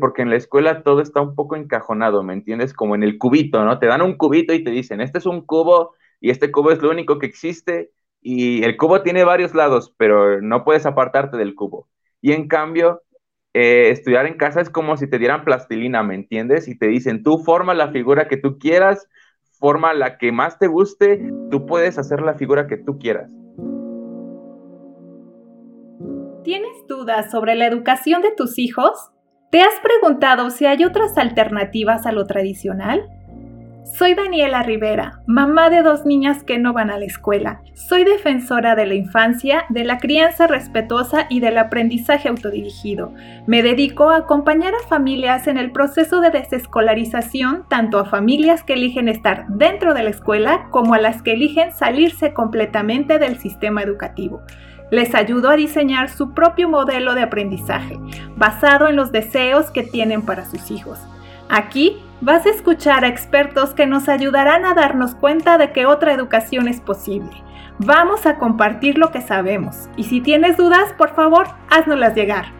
porque en la escuela todo está un poco encajonado, ¿me entiendes? Como en el cubito, ¿no? Te dan un cubito y te dicen, este es un cubo y este cubo es lo único que existe y el cubo tiene varios lados, pero no puedes apartarte del cubo. Y en cambio, eh, estudiar en casa es como si te dieran plastilina, ¿me entiendes? Y te dicen, tú forma la figura que tú quieras, forma la que más te guste, tú puedes hacer la figura que tú quieras. ¿Tienes dudas sobre la educación de tus hijos? ¿Te has preguntado si hay otras alternativas a lo tradicional? Soy Daniela Rivera, mamá de dos niñas que no van a la escuela. Soy defensora de la infancia, de la crianza respetuosa y del aprendizaje autodirigido. Me dedico a acompañar a familias en el proceso de desescolarización, tanto a familias que eligen estar dentro de la escuela como a las que eligen salirse completamente del sistema educativo les ayudo a diseñar su propio modelo de aprendizaje, basado en los deseos que tienen para sus hijos. Aquí vas a escuchar a expertos que nos ayudarán a darnos cuenta de que otra educación es posible. Vamos a compartir lo que sabemos y si tienes dudas, por favor, háznoslas llegar.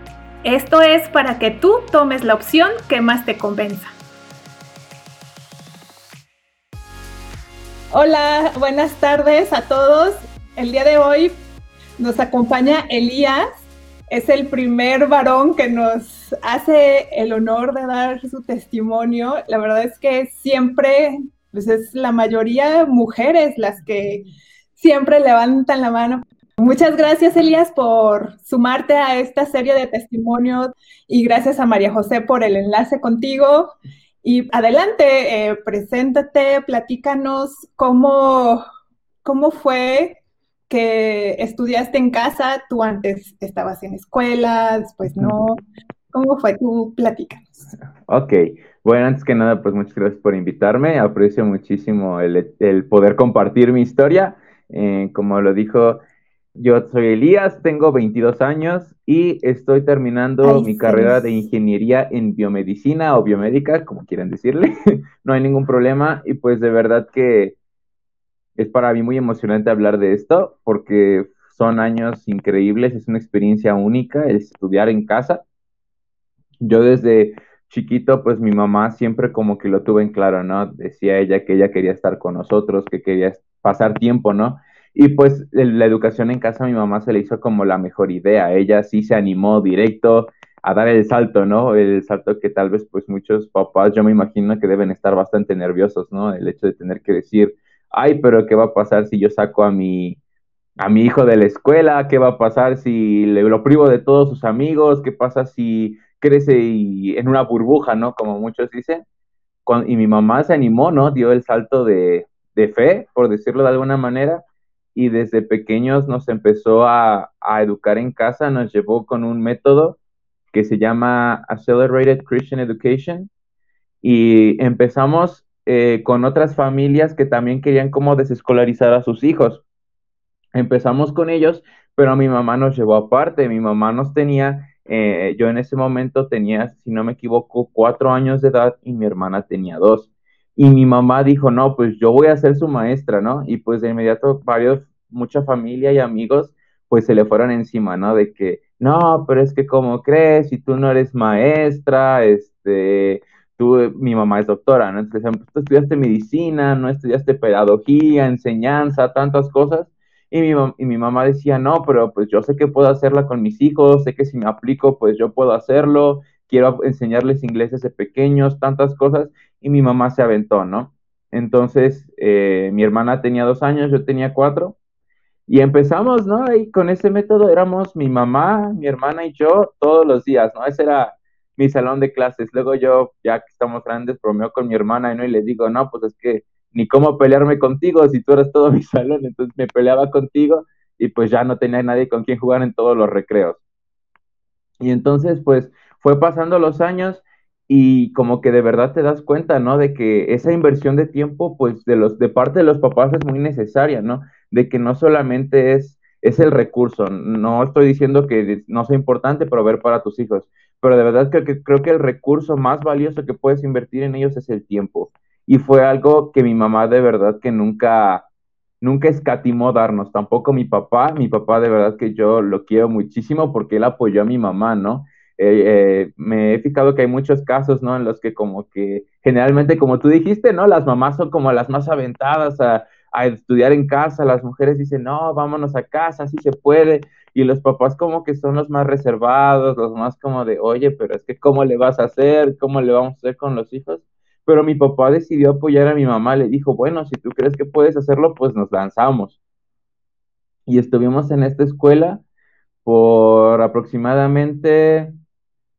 Esto es para que tú tomes la opción que más te convenza. Hola, buenas tardes a todos. El día de hoy nos acompaña Elías, es el primer varón que nos hace el honor de dar su testimonio. La verdad es que siempre, pues es la mayoría mujeres las que siempre levantan la mano. Muchas gracias, Elías, por sumarte a esta serie de testimonios y gracias a María José por el enlace contigo. Y adelante, eh, preséntate, platícanos cómo, cómo fue que estudiaste en casa, tú antes estabas en escuela, después no. ¿Cómo fue? Tú platícanos. Ok, bueno, antes que nada, pues muchas gracias por invitarme. Aprecio muchísimo el, poder compartir mi historia. Eh, como lo dijo, yo soy Elías, tengo 22 años y estoy terminando mi carrera de ingeniería en biomedicina o biomédica, como quieran decirle. no hay ningún problema y pues de verdad que es para mí muy emocionante hablar de esto porque son años increíbles, es una experiencia única el estudiar en casa. Yo desde chiquito, pues mi mamá siempre como que lo tuve en claro, ¿no? Decía ella que ella quería estar con nosotros, que quería pasar tiempo, ¿no? Y pues la educación en casa a mi mamá se le hizo como la mejor idea. Ella sí se animó directo a dar el salto, ¿no? El salto que tal vez pues muchos papás, yo me imagino que deben estar bastante nerviosos, ¿no? El hecho de tener que decir, ay, pero ¿qué va a pasar si yo saco a mi, a mi hijo de la escuela? ¿Qué va a pasar si le, lo privo de todos sus amigos? ¿Qué pasa si crece en una burbuja, ¿no? Como muchos dicen. y mi mamá se animó, ¿no? Dio el salto de, de, fe, por decirlo de alguna manera, y desde pequeños nos empezó a, a educar en casa, nos llevó con un método que se llama Accelerated Christian Education, y empezamos eh, con otras familias que también querían como desescolarizar a sus hijos. Empezamos con ellos, pero mi mamá nos llevó aparte. Mi mamá nos tenía, eh, yo en ese momento tenía, si no me equivoco, cuatro años de edad y mi hermana tenía dos. Y mi mamá dijo, no, pues yo voy a ser su maestra, ¿no? Y pues de inmediato varios, mucha familia y amigos, pues se le fueron encima, ¿no? De que, no, pero es que ¿cómo crees? Si tú no eres maestra, este, mi mamá es doctora, ¿no? Entonces, pues, tú estudiaste medicina, no estudiaste pedagogía, enseñanza, tantas cosas. Y mi, y mi mamá decía, no, pero pues yo sé que puedo hacerla con mis hijos, sé que si me aplico, pues yo puedo hacerlo, quiero enseñarles inglés desde pequeños, tantas cosas. Y mi mamá se aventó, ¿no? Entonces, eh, mi hermana tenía dos años, yo tenía cuatro. Y empezamos, ¿no? Y con ese método éramos mi mamá, mi hermana y yo todos los días, ¿no? Ese era mi salón de clases. Luego yo, ya que estamos grandes, bromeo con mi hermana ¿no? y le digo, no, pues es que ni cómo pelearme contigo si tú eres todo mi salón. Entonces me peleaba contigo y pues ya no tenía nadie con quien jugar en todos los recreos. Y entonces, pues fue pasando los años y como que de verdad te das cuenta, ¿no? De que esa inversión de tiempo, pues de los de parte de los papás es muy necesaria, ¿no? De que no solamente es es el recurso. No estoy diciendo que no sea importante proveer para tus hijos, pero de verdad creo que, creo que el recurso más valioso que puedes invertir en ellos es el tiempo. Y fue algo que mi mamá de verdad que nunca, nunca escatimó darnos, tampoco mi papá, mi papá de verdad que yo lo quiero muchísimo porque él apoyó a mi mamá, ¿no? eh, eh, me he fijado que hay muchos casos, ¿no? En los que como que generalmente, como tú dijiste, ¿no? Las mamás son como las más aventadas a, a estudiar en casa, las mujeres dicen, no, vámonos a casa, sí se puede, y los papás como que son los más reservados, los más como de, oye, pero es que ¿cómo le vas a hacer? ¿Cómo le vamos a hacer con los hijos? Pero mi papá decidió apoyar a mi mamá, le dijo, bueno, si tú crees que puedes hacerlo, pues nos lanzamos. Y estuvimos en esta escuela por aproximadamente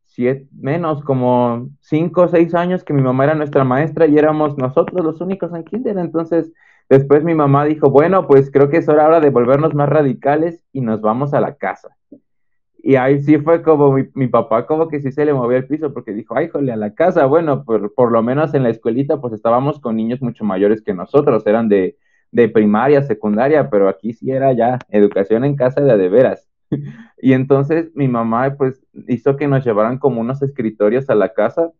siete, menos como cinco o seis años que mi mamá era nuestra maestra y éramos nosotros los únicos en kinder. Entonces, después mi mamá dijo, bueno, pues creo que es hora ahora de volvernos más radicales y nos vamos a la casa. Y ahí sí fue como mi, papá como que sí se le movió el piso porque dijo, ay, jole, a la casa. Bueno, por, por lo menos en la escuelita pues estábamos con niños mucho mayores que nosotros, eran de, de primaria, secundaria, pero aquí sí era ya educación en casa de de veras. y entonces mi mamá pues hizo que nos llevaran como unos escritorios a la casa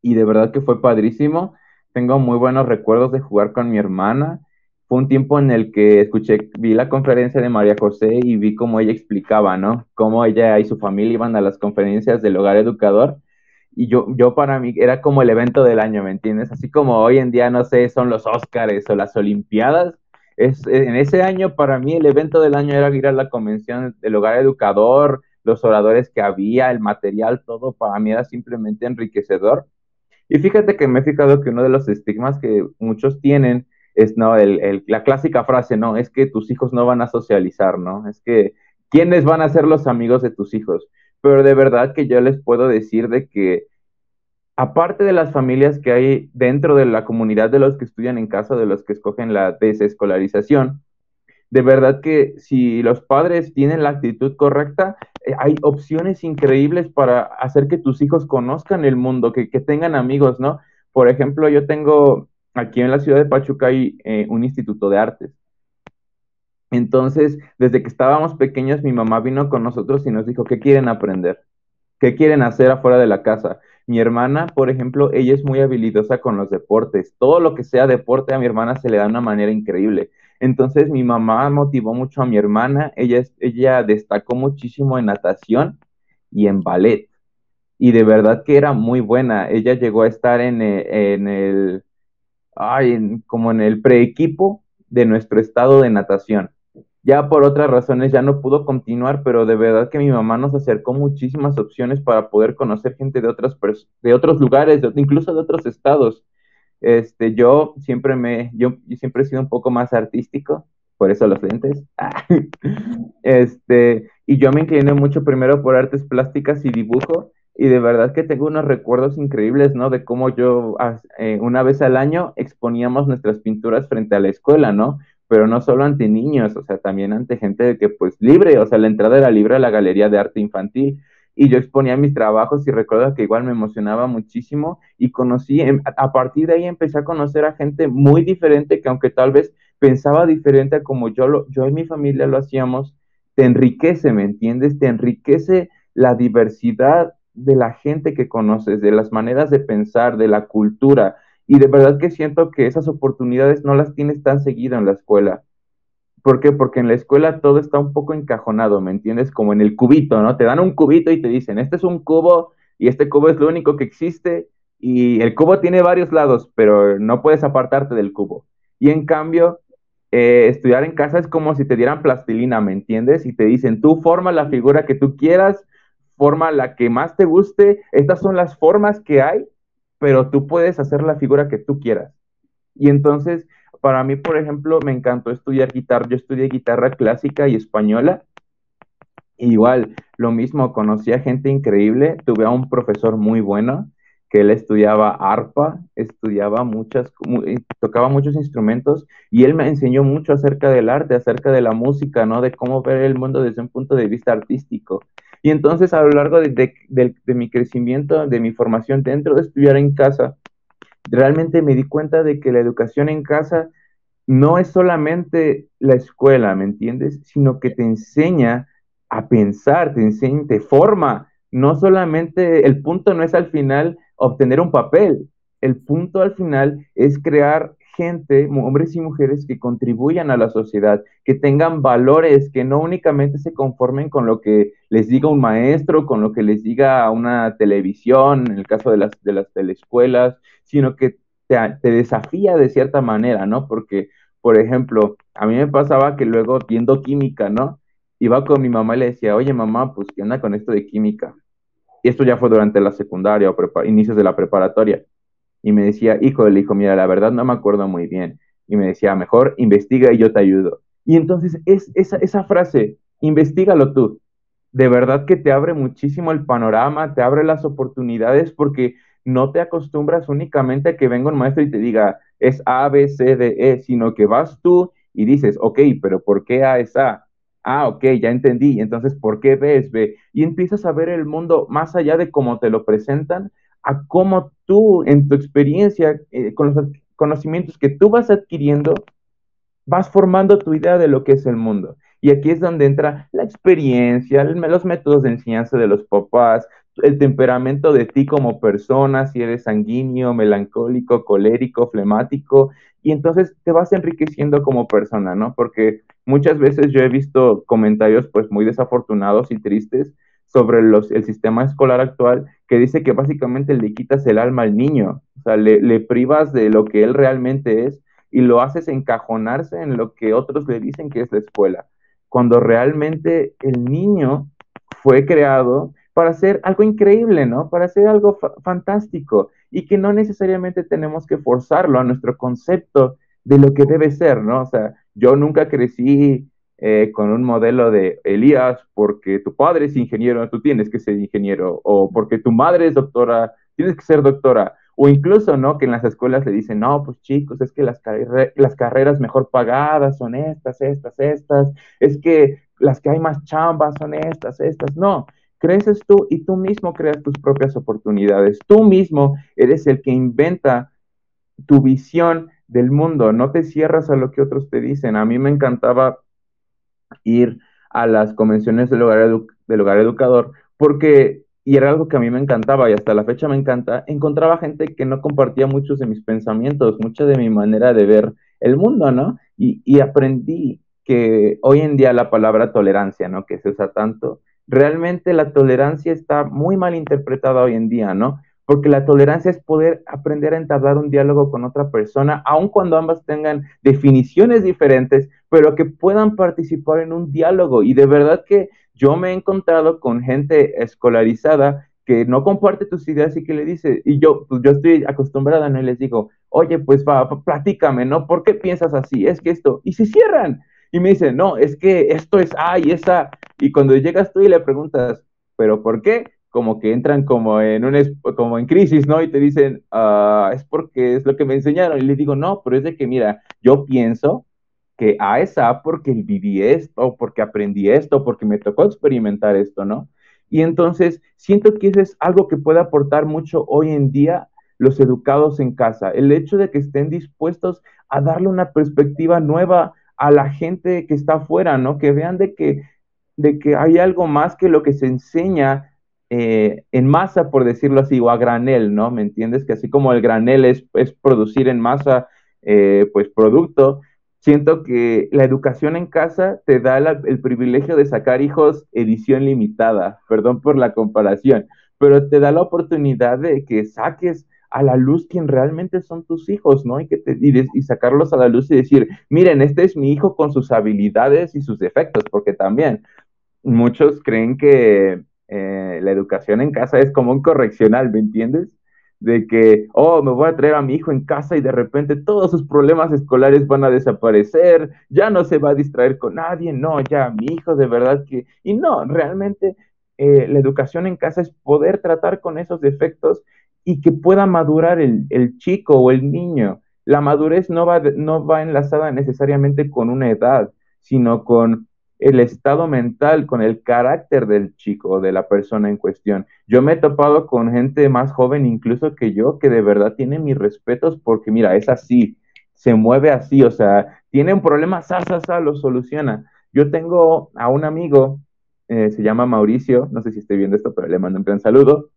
y de verdad que fue padrísimo. Tengo muy buenos recuerdos de jugar con mi hermana. Fue un tiempo en el que escuché, vi la conferencia de María José y vi cómo ella explicaba, ¿no? Cómo ella y su familia iban a las conferencias del hogar educador. Y yo, yo para mí era como el evento del año, ¿me entiendes? Así como hoy en día, no sé, son los Óscares o las Olimpiadas, es, en ese año para mí el evento del año era ir a la convención del hogar educador, los oradores que había, el material, todo para mí era simplemente enriquecedor. Y fíjate que me he fijado que uno de los estigmas que muchos tienen es no el, la clásica frase, no, es que tus hijos no van a socializar, ¿no? Es que quiénes van a ser los amigos de tus hijos. Pero de verdad que yo les puedo decir de que aparte de las familias que hay dentro de la comunidad de los que estudian en casa, de los que escogen la desescolarización, de verdad que si los padres tienen la actitud correcta, eh, hay opciones increíbles para hacer que tus hijos conozcan el mundo, que, tengan amigos, ¿no? Por ejemplo, yo tengo aquí en la ciudad de Pachuca hay eh, un instituto de artes. Entonces, desde que estábamos pequeños, mi mamá vino con nosotros y nos dijo, ¿qué quieren aprender? ¿Qué quieren hacer afuera de la casa? Mi hermana, por ejemplo, ella es muy habilidosa con los deportes. Todo lo que sea deporte a mi hermana se le da de una manera increíble. Entonces mi mamá motivó mucho a mi hermana. Ella, ella destacó muchísimo en natación y en ballet. Y de verdad que era muy buena. Ella llegó a estar en, eh, el, ay, como en el preequipo de nuestro estado de natación. Ya por otras razones ya no pudo continuar, pero de verdad que mi mamá nos acercó muchísimas opciones para poder conocer gente de, otras de otros lugares, incluso de otros estados. Este, yo siempre me, yo, siempre he sido un poco más artístico, por eso los lentes. este, y yo me incliné mucho primero por artes plásticas y dibujo, y de verdad que tengo unos recuerdos increíbles, ¿no? De cómo yo eh, una vez al año exponíamos nuestras pinturas frente a la escuela, ¿no? pero no solo ante niños, o sea, también ante gente que pues libre, o sea, la entrada era libre a la Galería de Arte Infantil y yo exponía mis trabajos y recuerdo que igual me emocionaba muchísimo y conocí, em, a partir de ahí empecé a conocer a gente muy diferente que aunque tal vez pensaba diferente a como yo, lo, yo y mi familia lo hacíamos, te enriquece, ¿me entiendes? Te enriquece la diversidad de la gente que conoces, de las maneras de pensar, de la cultura, y de verdad que siento que esas oportunidades no las tienes tan seguido en la escuela. ¿Por qué? Porque en la escuela todo está un poco encajonado, ¿me entiendes? Como en el cubito, ¿no? Te dan un cubito y te dicen, este es un cubo y este cubo es lo único que existe y el cubo tiene varios lados, pero no puedes apartarte del cubo. Y en cambio, eh, estudiar en casa es como si te dieran plastilina, ¿me entiendes? Y te dicen, tú forma la figura que tú quieras, forma la que más te guste, estas son las formas que hay pero tú puedes hacer la figura que tú quieras. Y entonces, para mí, por ejemplo, me encantó estudiar guitarra. Yo estudié guitarra clásica y española. Igual, lo mismo, conocí a gente increíble. Tuve a un profesor muy bueno que él estudiaba arpa, estudiaba muchas, tocaba muchos instrumentos y él me enseñó mucho acerca del arte, acerca de la música, ¿no? De cómo ver el mundo desde un punto de vista artístico. Y entonces a lo largo de, mi crecimiento, de mi formación dentro de estudiar en casa, realmente me di cuenta de que la educación en casa no es solamente la escuela, ¿me entiendes? Sino que te enseña a pensar, te enseña, te forma. No solamente, el punto no es al final obtener un papel, el punto al final es crear gente, hombres y mujeres que contribuyan a la sociedad, que tengan valores, que no únicamente se conformen con lo que les diga un maestro, con lo que les diga una televisión, en el caso de las, de las sino que te, te desafía de cierta manera, ¿no? Porque, por ejemplo, a mí me pasaba que luego viendo química, ¿no? Iba con mi mamá y le decía, oye mamá, pues ¿qué onda con esto de química? Y esto ya fue durante la secundaria o inicios de la preparatoria y me decía, hijo, le dijo, mira, la verdad no me acuerdo muy bien. Y me decía, mejor investiga y yo te ayudo. Y entonces es esa, esa frase, investigalo tú, de verdad que te abre muchísimo el panorama, te abre las oportunidades porque no te acostumbras únicamente a que venga un maestro y te diga, es A, B, C, D, E, sino que vas tú y dices, ok, pero ¿por qué A es A? Ah, ok, ya entendí. Entonces, ¿por qué B es B? Y empiezas a ver el mundo más allá de cómo te lo presentan, a cómo tú, en tu experiencia, eh, con los conocimientos que tú vas adquiriendo, vas formando tu idea de lo que es el mundo. Y aquí es donde entra la experiencia, los métodos de enseñanza de los papás, el temperamento de ti como persona, si eres sanguíneo, melancólico, colérico, flemático, y entonces te vas enriqueciendo como persona, ¿no? Porque muchas veces yo he visto comentarios pues muy desafortunados y tristes sobre los, el sistema escolar actual que dice que básicamente le quitas el alma al niño, o sea, le, le, privas de lo que él realmente es y lo haces encajonarse en lo que otros le dicen que es la escuela, cuando realmente el niño fue creado para hacer algo increíble, ¿no? Para hacer algo fantástico y que no necesariamente tenemos que forzarlo a nuestro concepto de lo que debe ser, ¿no? O sea, yo nunca crecí eh, con un modelo de Elías, porque tu padre es ingeniero, tú tienes que ser ingeniero, o porque tu madre es doctora, tienes que ser doctora, o incluso, ¿no? Que en las escuelas le dicen, no, pues chicos, es que las, las carreras mejor pagadas son estas, estas, estas, es que las que hay más chambas son estas, estas, no. Creces tú y tú mismo creas tus propias oportunidades. Tú mismo eres el que inventa tu visión del mundo. No te cierras a lo que otros te dicen. A mí me encantaba ir a las convenciones del hogar, educador, porque, y era algo que a mí me encantaba y hasta la fecha me encanta, encontraba gente que no compartía muchos de mis pensamientos, mucha de mi manera de ver el mundo, ¿no? Y, y aprendí que hoy en día la palabra tolerancia, ¿no? Que se usa tanto, realmente la tolerancia está muy mal interpretada hoy en día, ¿no? porque la tolerancia es poder aprender a entablar un diálogo con otra persona, aun cuando ambas tengan definiciones diferentes, pero que puedan participar en un diálogo. Y de verdad que yo me he encontrado con gente escolarizada que no comparte tus ideas y que le dice, y yo, pues yo estoy acostumbrada, ¿no? Y les digo, oye, pues va, platícame, ¿no? ¿Por qué piensas así? Es que esto, y se cierran. Y me dicen, no, es que esto es A y esa. Y cuando llegas tú y le preguntas, ¿pero por qué? como que entran como en un como en crisis, ¿no? Y te dicen, ah, es porque es lo que me enseñaron. Y les digo, no, pero es de que, mira, yo pienso que A es A porque viví esto, porque aprendí esto, porque me tocó experimentar esto, ¿no? Y entonces siento que eso es algo que puede aportar mucho hoy en día los educados en casa, el hecho de que estén dispuestos a darle una perspectiva nueva a la gente que está afuera, ¿no? Que vean de que, de que hay algo más que lo que se enseña eh, en masa, por decirlo así, o a granel, ¿no? ¿Me entiendes? Que así como el granel es, es producir en masa, eh, pues, producto, siento que la educación en casa te da el privilegio de sacar hijos edición limitada, perdón por la comparación, pero te da la oportunidad de que saques a la luz quien realmente son tus hijos, ¿no? Y, que te, y, sacarlos a la luz y decir, miren, este es mi hijo con sus habilidades y sus defectos, porque también muchos creen que eh, la educación en casa es como un correccional, ¿me entiendes? De que, oh, me voy a traer a mi hijo en casa y de repente todos sus problemas escolares van a desaparecer, ya no se va a distraer con nadie, no, ya mi hijo de verdad que... Y no, realmente eh, la educación en casa es poder tratar con esos defectos y que pueda madurar el, el chico o el niño. La madurez no va, no va enlazada necesariamente con una edad, sino con el estado mental, con el carácter del chico o de la persona en cuestión. Yo me he topado con gente más joven incluso que yo que de verdad tiene mis respetos porque mira, es así, se mueve así, o sea, tiene un problema, sa, sa, sa, lo soluciona. Yo tengo a un amigo, eh, se llama Mauricio, no sé si estoy viendo esto, pero le mando un gran saludo,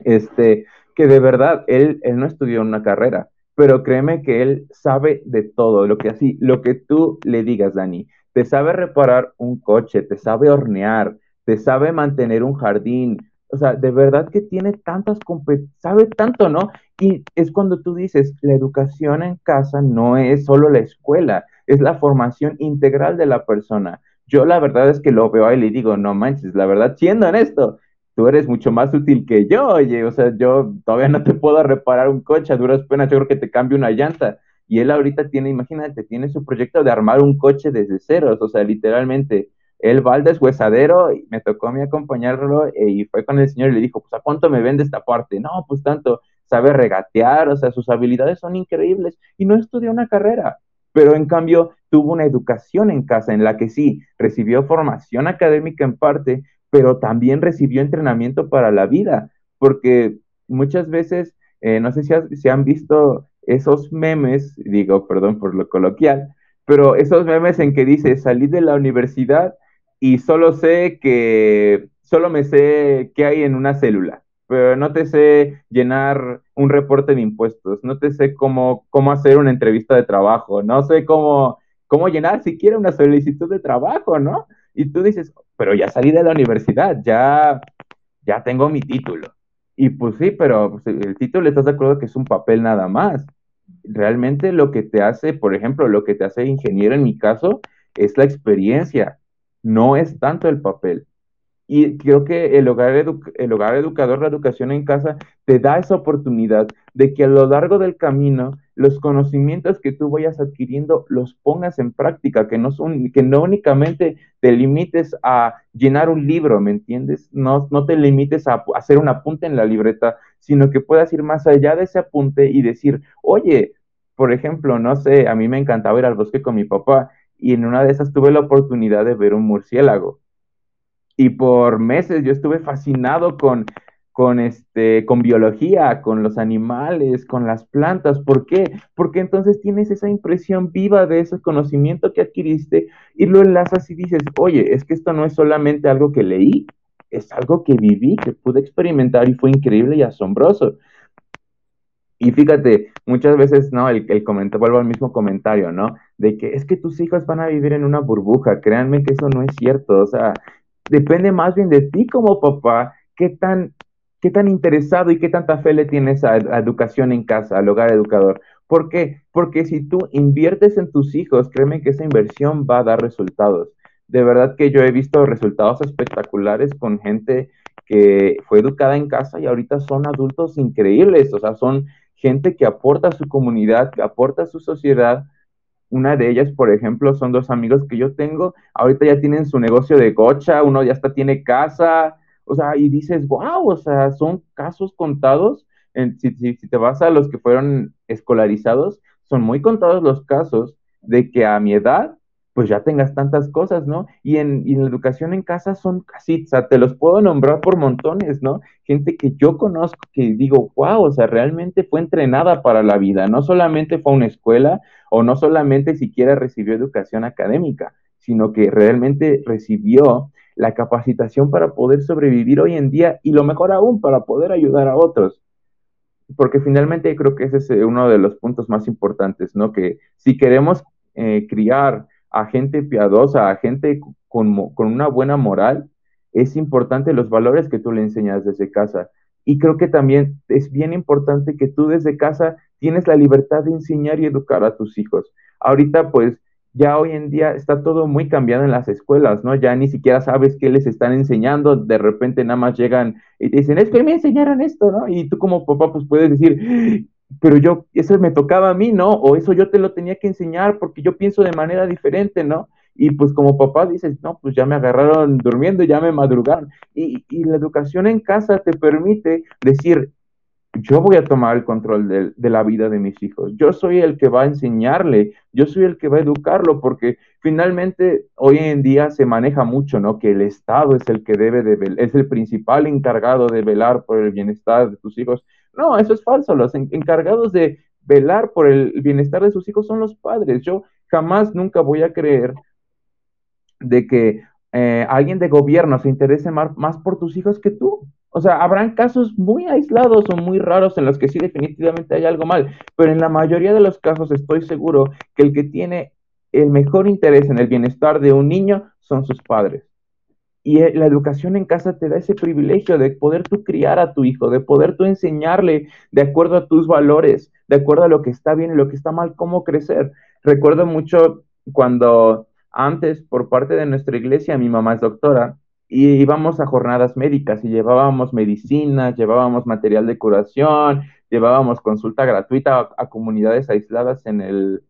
este, que de verdad, él, él no estudió una carrera, pero créeme que él sabe de todo, lo que así, lo que tú le digas, Dani, te sabe reparar un coche, te sabe hornear, te sabe mantener un jardín, o sea, de verdad que tiene tantas competencias, sabe tanto, ¿no? Y es cuando tú dices, la educación en casa no es solo la escuela, es la formación integral de la persona. Yo la verdad es que lo veo ahí y le digo, no manches, la verdad, siendo esto, tú eres mucho más útil que yo, oye, o sea, yo todavía no te puedo reparar un coche, a duras penas yo creo que te cambio una llanta. Y él ahorita tiene, imagínate, tiene su proyecto de armar un coche desde ceros, o sea, literalmente, él va al deshuesadero y me tocó a mí acompañarlo eh, y fue con el señor y le dijo, pues, ¿a cuánto me vende esta parte? No, pues tanto, sabe regatear, o sea, sus habilidades son increíbles y no estudió una carrera, pero en cambio tuvo una educación en casa en la que sí, recibió formación académica en parte, pero también recibió entrenamiento para la vida, porque muchas veces, eh, no sé si, han visto esos memes, digo, perdón por lo coloquial, pero esos memes en que dice, salí de la universidad y solo sé que, solo me sé qué hay en una célula, pero no te sé llenar un reporte de impuestos, no te sé cómo, cómo hacer una entrevista de trabajo, no sé cómo, cómo llenar siquiera una solicitud de trabajo, ¿no? Y tú dices, pero ya salí de la universidad, ya, ya tengo mi título. Y pues sí, pero pues, el título, ¿estás de acuerdo que es un papel nada más? Realmente lo que te hace, por ejemplo, lo que te hace ingeniero en mi caso, es la experiencia, no es tanto el papel. Y creo que el hogar, el hogar educador, la educación en casa, te da esa oportunidad de que a lo largo del camino los conocimientos que tú vayas adquiriendo los pongas en práctica, que no, son, que no únicamente te limites a llenar un libro, ¿me entiendes? No, no te limites a hacer un apunte en la libreta, sino que puedas ir más allá de ese apunte y decir, oye, por ejemplo, no sé, a mí me encantaba ir al bosque con mi papá y en una de esas tuve la oportunidad de ver un murciélago y por meses yo estuve fascinado con, con, este, con biología, con los animales, con las plantas. ¿Por qué? Porque entonces tienes esa impresión viva de ese conocimiento que adquiriste y lo enlazas y dices, oye, es que esto no es solamente algo que leí, es algo que viví, que pude experimentar y fue increíble y asombroso. Y fíjate, muchas veces, ¿no? El, el comentario, vuelvo al mismo comentario, ¿no? De que es que tus hijos van a vivir en una burbuja. Créanme que eso no es cierto. O sea, depende más bien de ti como papá, qué tan, qué tan interesado y qué tanta fe le tienes a la educación en casa, al hogar educador. ¿Por qué? Porque si tú inviertes en tus hijos, créeme que esa inversión va a dar resultados. De verdad que yo he visto resultados espectaculares con gente que fue educada en casa y ahorita son adultos increíbles, o sea, son gente que aporta a su comunidad, que aporta a su sociedad una de ellas, por ejemplo, son dos amigos que yo tengo, ahorita ya tienen su negocio de gocha, uno ya hasta tiene casa, o sea, y dices, wow, o sea, son casos contados. si, si, si te vas a los que fueron escolarizados, son muy contados los casos de que a mi edad pues ya tengas tantas cosas, ¿no? Y en, la educación en casa son casi, o sea, te los puedo nombrar por montones, ¿no? Gente que yo conozco que digo, wow, o sea, realmente fue entrenada para la vida, no solamente fue a una escuela o no solamente siquiera recibió educación académica, sino que realmente recibió la capacitación para poder sobrevivir hoy en día y lo mejor aún, para poder ayudar a otros. Porque finalmente creo que ese es uno de los puntos más importantes, ¿no? Que si queremos eh, criar a gente piadosa, a gente con, con una buena moral, es importante los valores que tú le enseñas desde casa. Y creo que también es bien importante que tú desde casa tienes la libertad de enseñar y educar a tus hijos. Ahorita, pues, ya hoy en día está todo muy cambiado en las escuelas, ¿no? Ya ni siquiera sabes qué les están enseñando, de repente nada más llegan y te dicen, es que me enseñaron esto, ¿no? Y tú como papá, pues puedes decir, pero yo, eso me tocaba a mí, ¿no? O eso yo te lo tenía que enseñar porque yo pienso de manera diferente, ¿no? Y pues como papá dices, no, pues ya me agarraron durmiendo, ya me madrugaron. Y, y la educación en casa te permite decir, yo voy a tomar el control de, de, la vida de mis hijos. Yo soy el que va a enseñarle, yo soy el que va a educarlo, porque finalmente hoy en día se maneja mucho, ¿no? Que el Estado es el que debe de, es el principal encargado de velar por el bienestar de tus hijos. No, eso es falso. Los encargados de velar por el bienestar de sus hijos son los padres. Yo jamás, nunca voy a creer de que eh, alguien de gobierno se interese más, más, por tus hijos que tú. O sea, habrán casos muy aislados o muy raros en los que sí definitivamente hay algo mal, pero en la mayoría de los casos estoy seguro que el que tiene el mejor interés en el bienestar de un niño son sus padres. Y eh, la educación en casa te da ese privilegio de poder tú criar a tu hijo, de poder tú enseñarle de acuerdo a tus valores, de acuerdo a lo que está bien y lo que está mal, cómo crecer. Recuerdo mucho cuando antes, por parte de nuestra iglesia, mi mamá es doctora, y íbamos a jornadas médicas y llevábamos medicinas, llevábamos material de curación, llevábamos consulta gratuita a, a comunidades aisladas en el,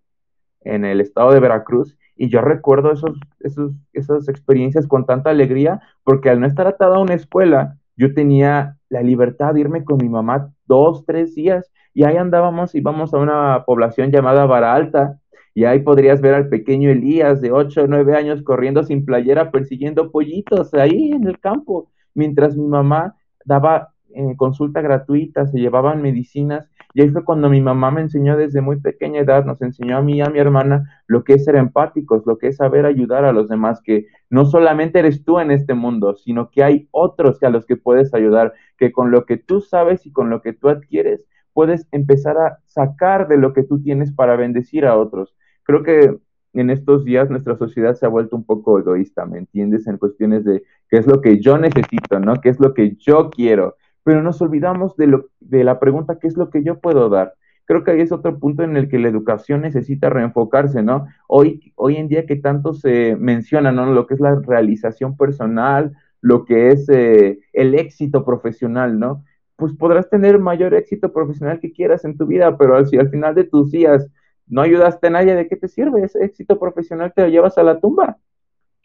en el estado de Veracruz y yo recuerdo esos, esos, esas experiencias con tanta alegría, porque al no estar atado a una escuela, yo tenía la libertad de irme con mi mamá dos, tres días, y ahí andábamos, íbamos a una población llamada Vara Alta, y ahí podrías ver al pequeño Elías de ocho o 9 años corriendo sin playera, persiguiendo pollitos ahí en el campo, mientras mi mamá daba eh, consulta gratuita, se llevaban medicinas y ahí fue cuando mi mamá me enseñó desde muy pequeña edad, nos enseñó a mí y a mi hermana lo que es ser empáticos, lo que es saber ayudar a los demás, que no solamente eres tú en este mundo, sino que hay otros a los que puedes ayudar, que con lo que tú sabes y con lo que tú adquieres, puedes empezar a sacar de lo que tú tienes para bendecir a otros. Creo que en estos días nuestra sociedad se ha vuelto un poco egoísta, ¿me entiendes? En cuestiones de qué es lo que yo necesito, ¿no? ¿Qué es lo que yo quiero? Pero nos olvidamos de, lo, de la pregunta, ¿qué es lo que yo puedo dar? Creo que ahí es otro punto en el que la educación necesita reenfocarse, ¿no? Hoy, hoy en día que tanto se menciona, ¿no? Lo que es la realización personal, lo que es eh, el éxito profesional, ¿no? Pues podrás tener mayor éxito profesional que quieras en tu vida, pero si al final de tus días no ayudaste a nadie, ¿de qué te sirve? Ese éxito profesional te lo llevas a la tumba.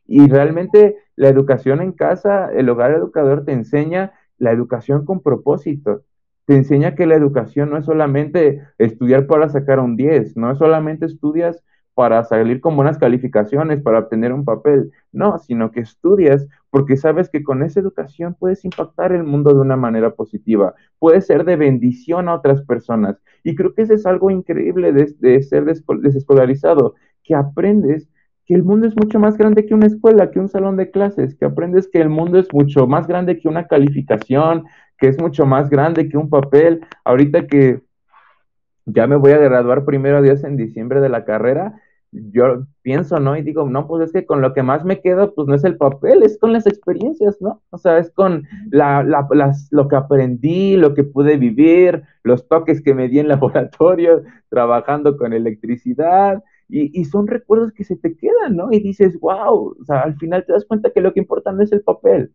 Y realmente la educación en casa, el hogar educador te enseña la educación con propósito. Te enseña que la educación no es solamente estudiar para sacar un 10, no es solamente estudias para salir con buenas calificaciones, para obtener un papel, no, sino que estudias porque sabes que con esa educación puedes impactar el mundo de una manera positiva, puedes ser de bendición a otras personas. Y creo que eso es algo increíble de, de ser desescolarizado, que aprendes que el mundo es mucho más grande que una escuela, que un salón de clases, que aprendes que el mundo es mucho más grande que una calificación, que es mucho más grande que un papel. Ahorita que ya me voy a graduar primero Dios en diciembre de la carrera, yo pienso, ¿no? Y digo, no, pues es que con lo que más me quedo, pues no es el papel, es con las experiencias, ¿no? O sea, es con la, las, lo que aprendí, lo que pude vivir, los toques que me di en laboratorio, trabajando con electricidad, y, son recuerdos que se te quedan, ¿no? Y dices, wow, o sea, al final te das cuenta que lo que importa no es el papel.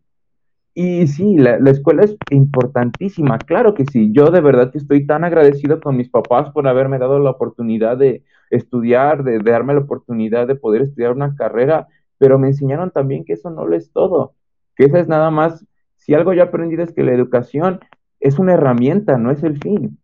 Y sí, la, escuela es importantísima, claro que sí. Yo de verdad que estoy tan agradecido con mis papás por haberme dado la oportunidad de estudiar, de, darme la oportunidad de poder estudiar una carrera, pero me enseñaron también que eso no lo es todo, que esa es nada más, si algo yo he aprendido es que la educación es una herramienta, no es el fin.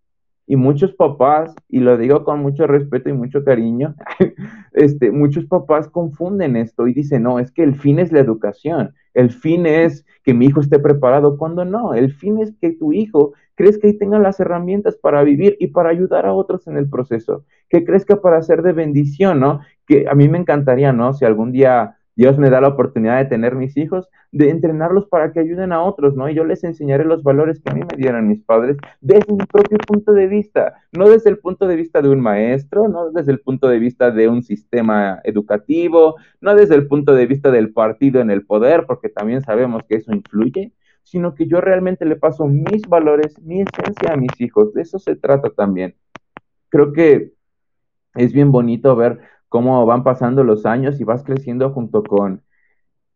Y muchos papás, y lo digo con mucho respeto y mucho cariño, este, muchos papás confunden esto y dicen, no, es que el fin es la educación, el fin es que mi hijo esté preparado, cuando no, el fin es que tu hijo crezca y tenga las herramientas para vivir y para ayudar a otros en el proceso, que crezca para ser de bendición, ¿no? Que a mí me encantaría, ¿no? Si algún día Dios me da la oportunidad de tener mis hijos, de entrenarlos para que ayuden a otros, ¿no? Y yo les enseñaré los valores que a mí me dieron mis padres desde mi propio punto de vista, no desde el punto de vista de un maestro, no desde el punto de vista de un sistema educativo, no desde el punto de vista del partido en el poder, porque también sabemos que eso influye, sino que yo realmente le paso mis valores, mi esencia a mis hijos. De eso se trata también. Creo que es bien bonito ver cómo van pasando los años y vas creciendo junto con,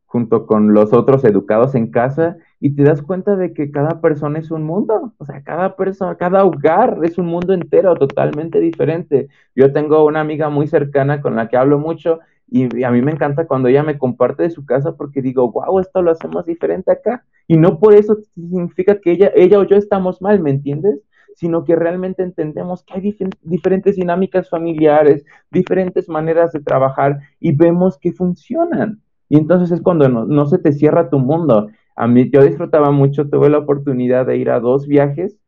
junto con los otros educados en casa y te das cuenta de que cada persona es un mundo, o sea, cada persona, cada hogar es un mundo entero totalmente diferente. Yo tengo una amiga muy cercana con la que hablo mucho y a mí me encanta cuando ella me comparte de su casa porque digo, wow, esto lo hacemos diferente acá. Y no por eso significa que ella, ella o yo estamos mal, ¿me entiendes? Sino que realmente entendemos que hay diferentes dinámicas familiares, diferentes maneras de trabajar y vemos que funcionan. Y entonces es cuando no, se te cierra tu mundo. A mí yo disfrutaba mucho, tuve la oportunidad de ir a dos viajes,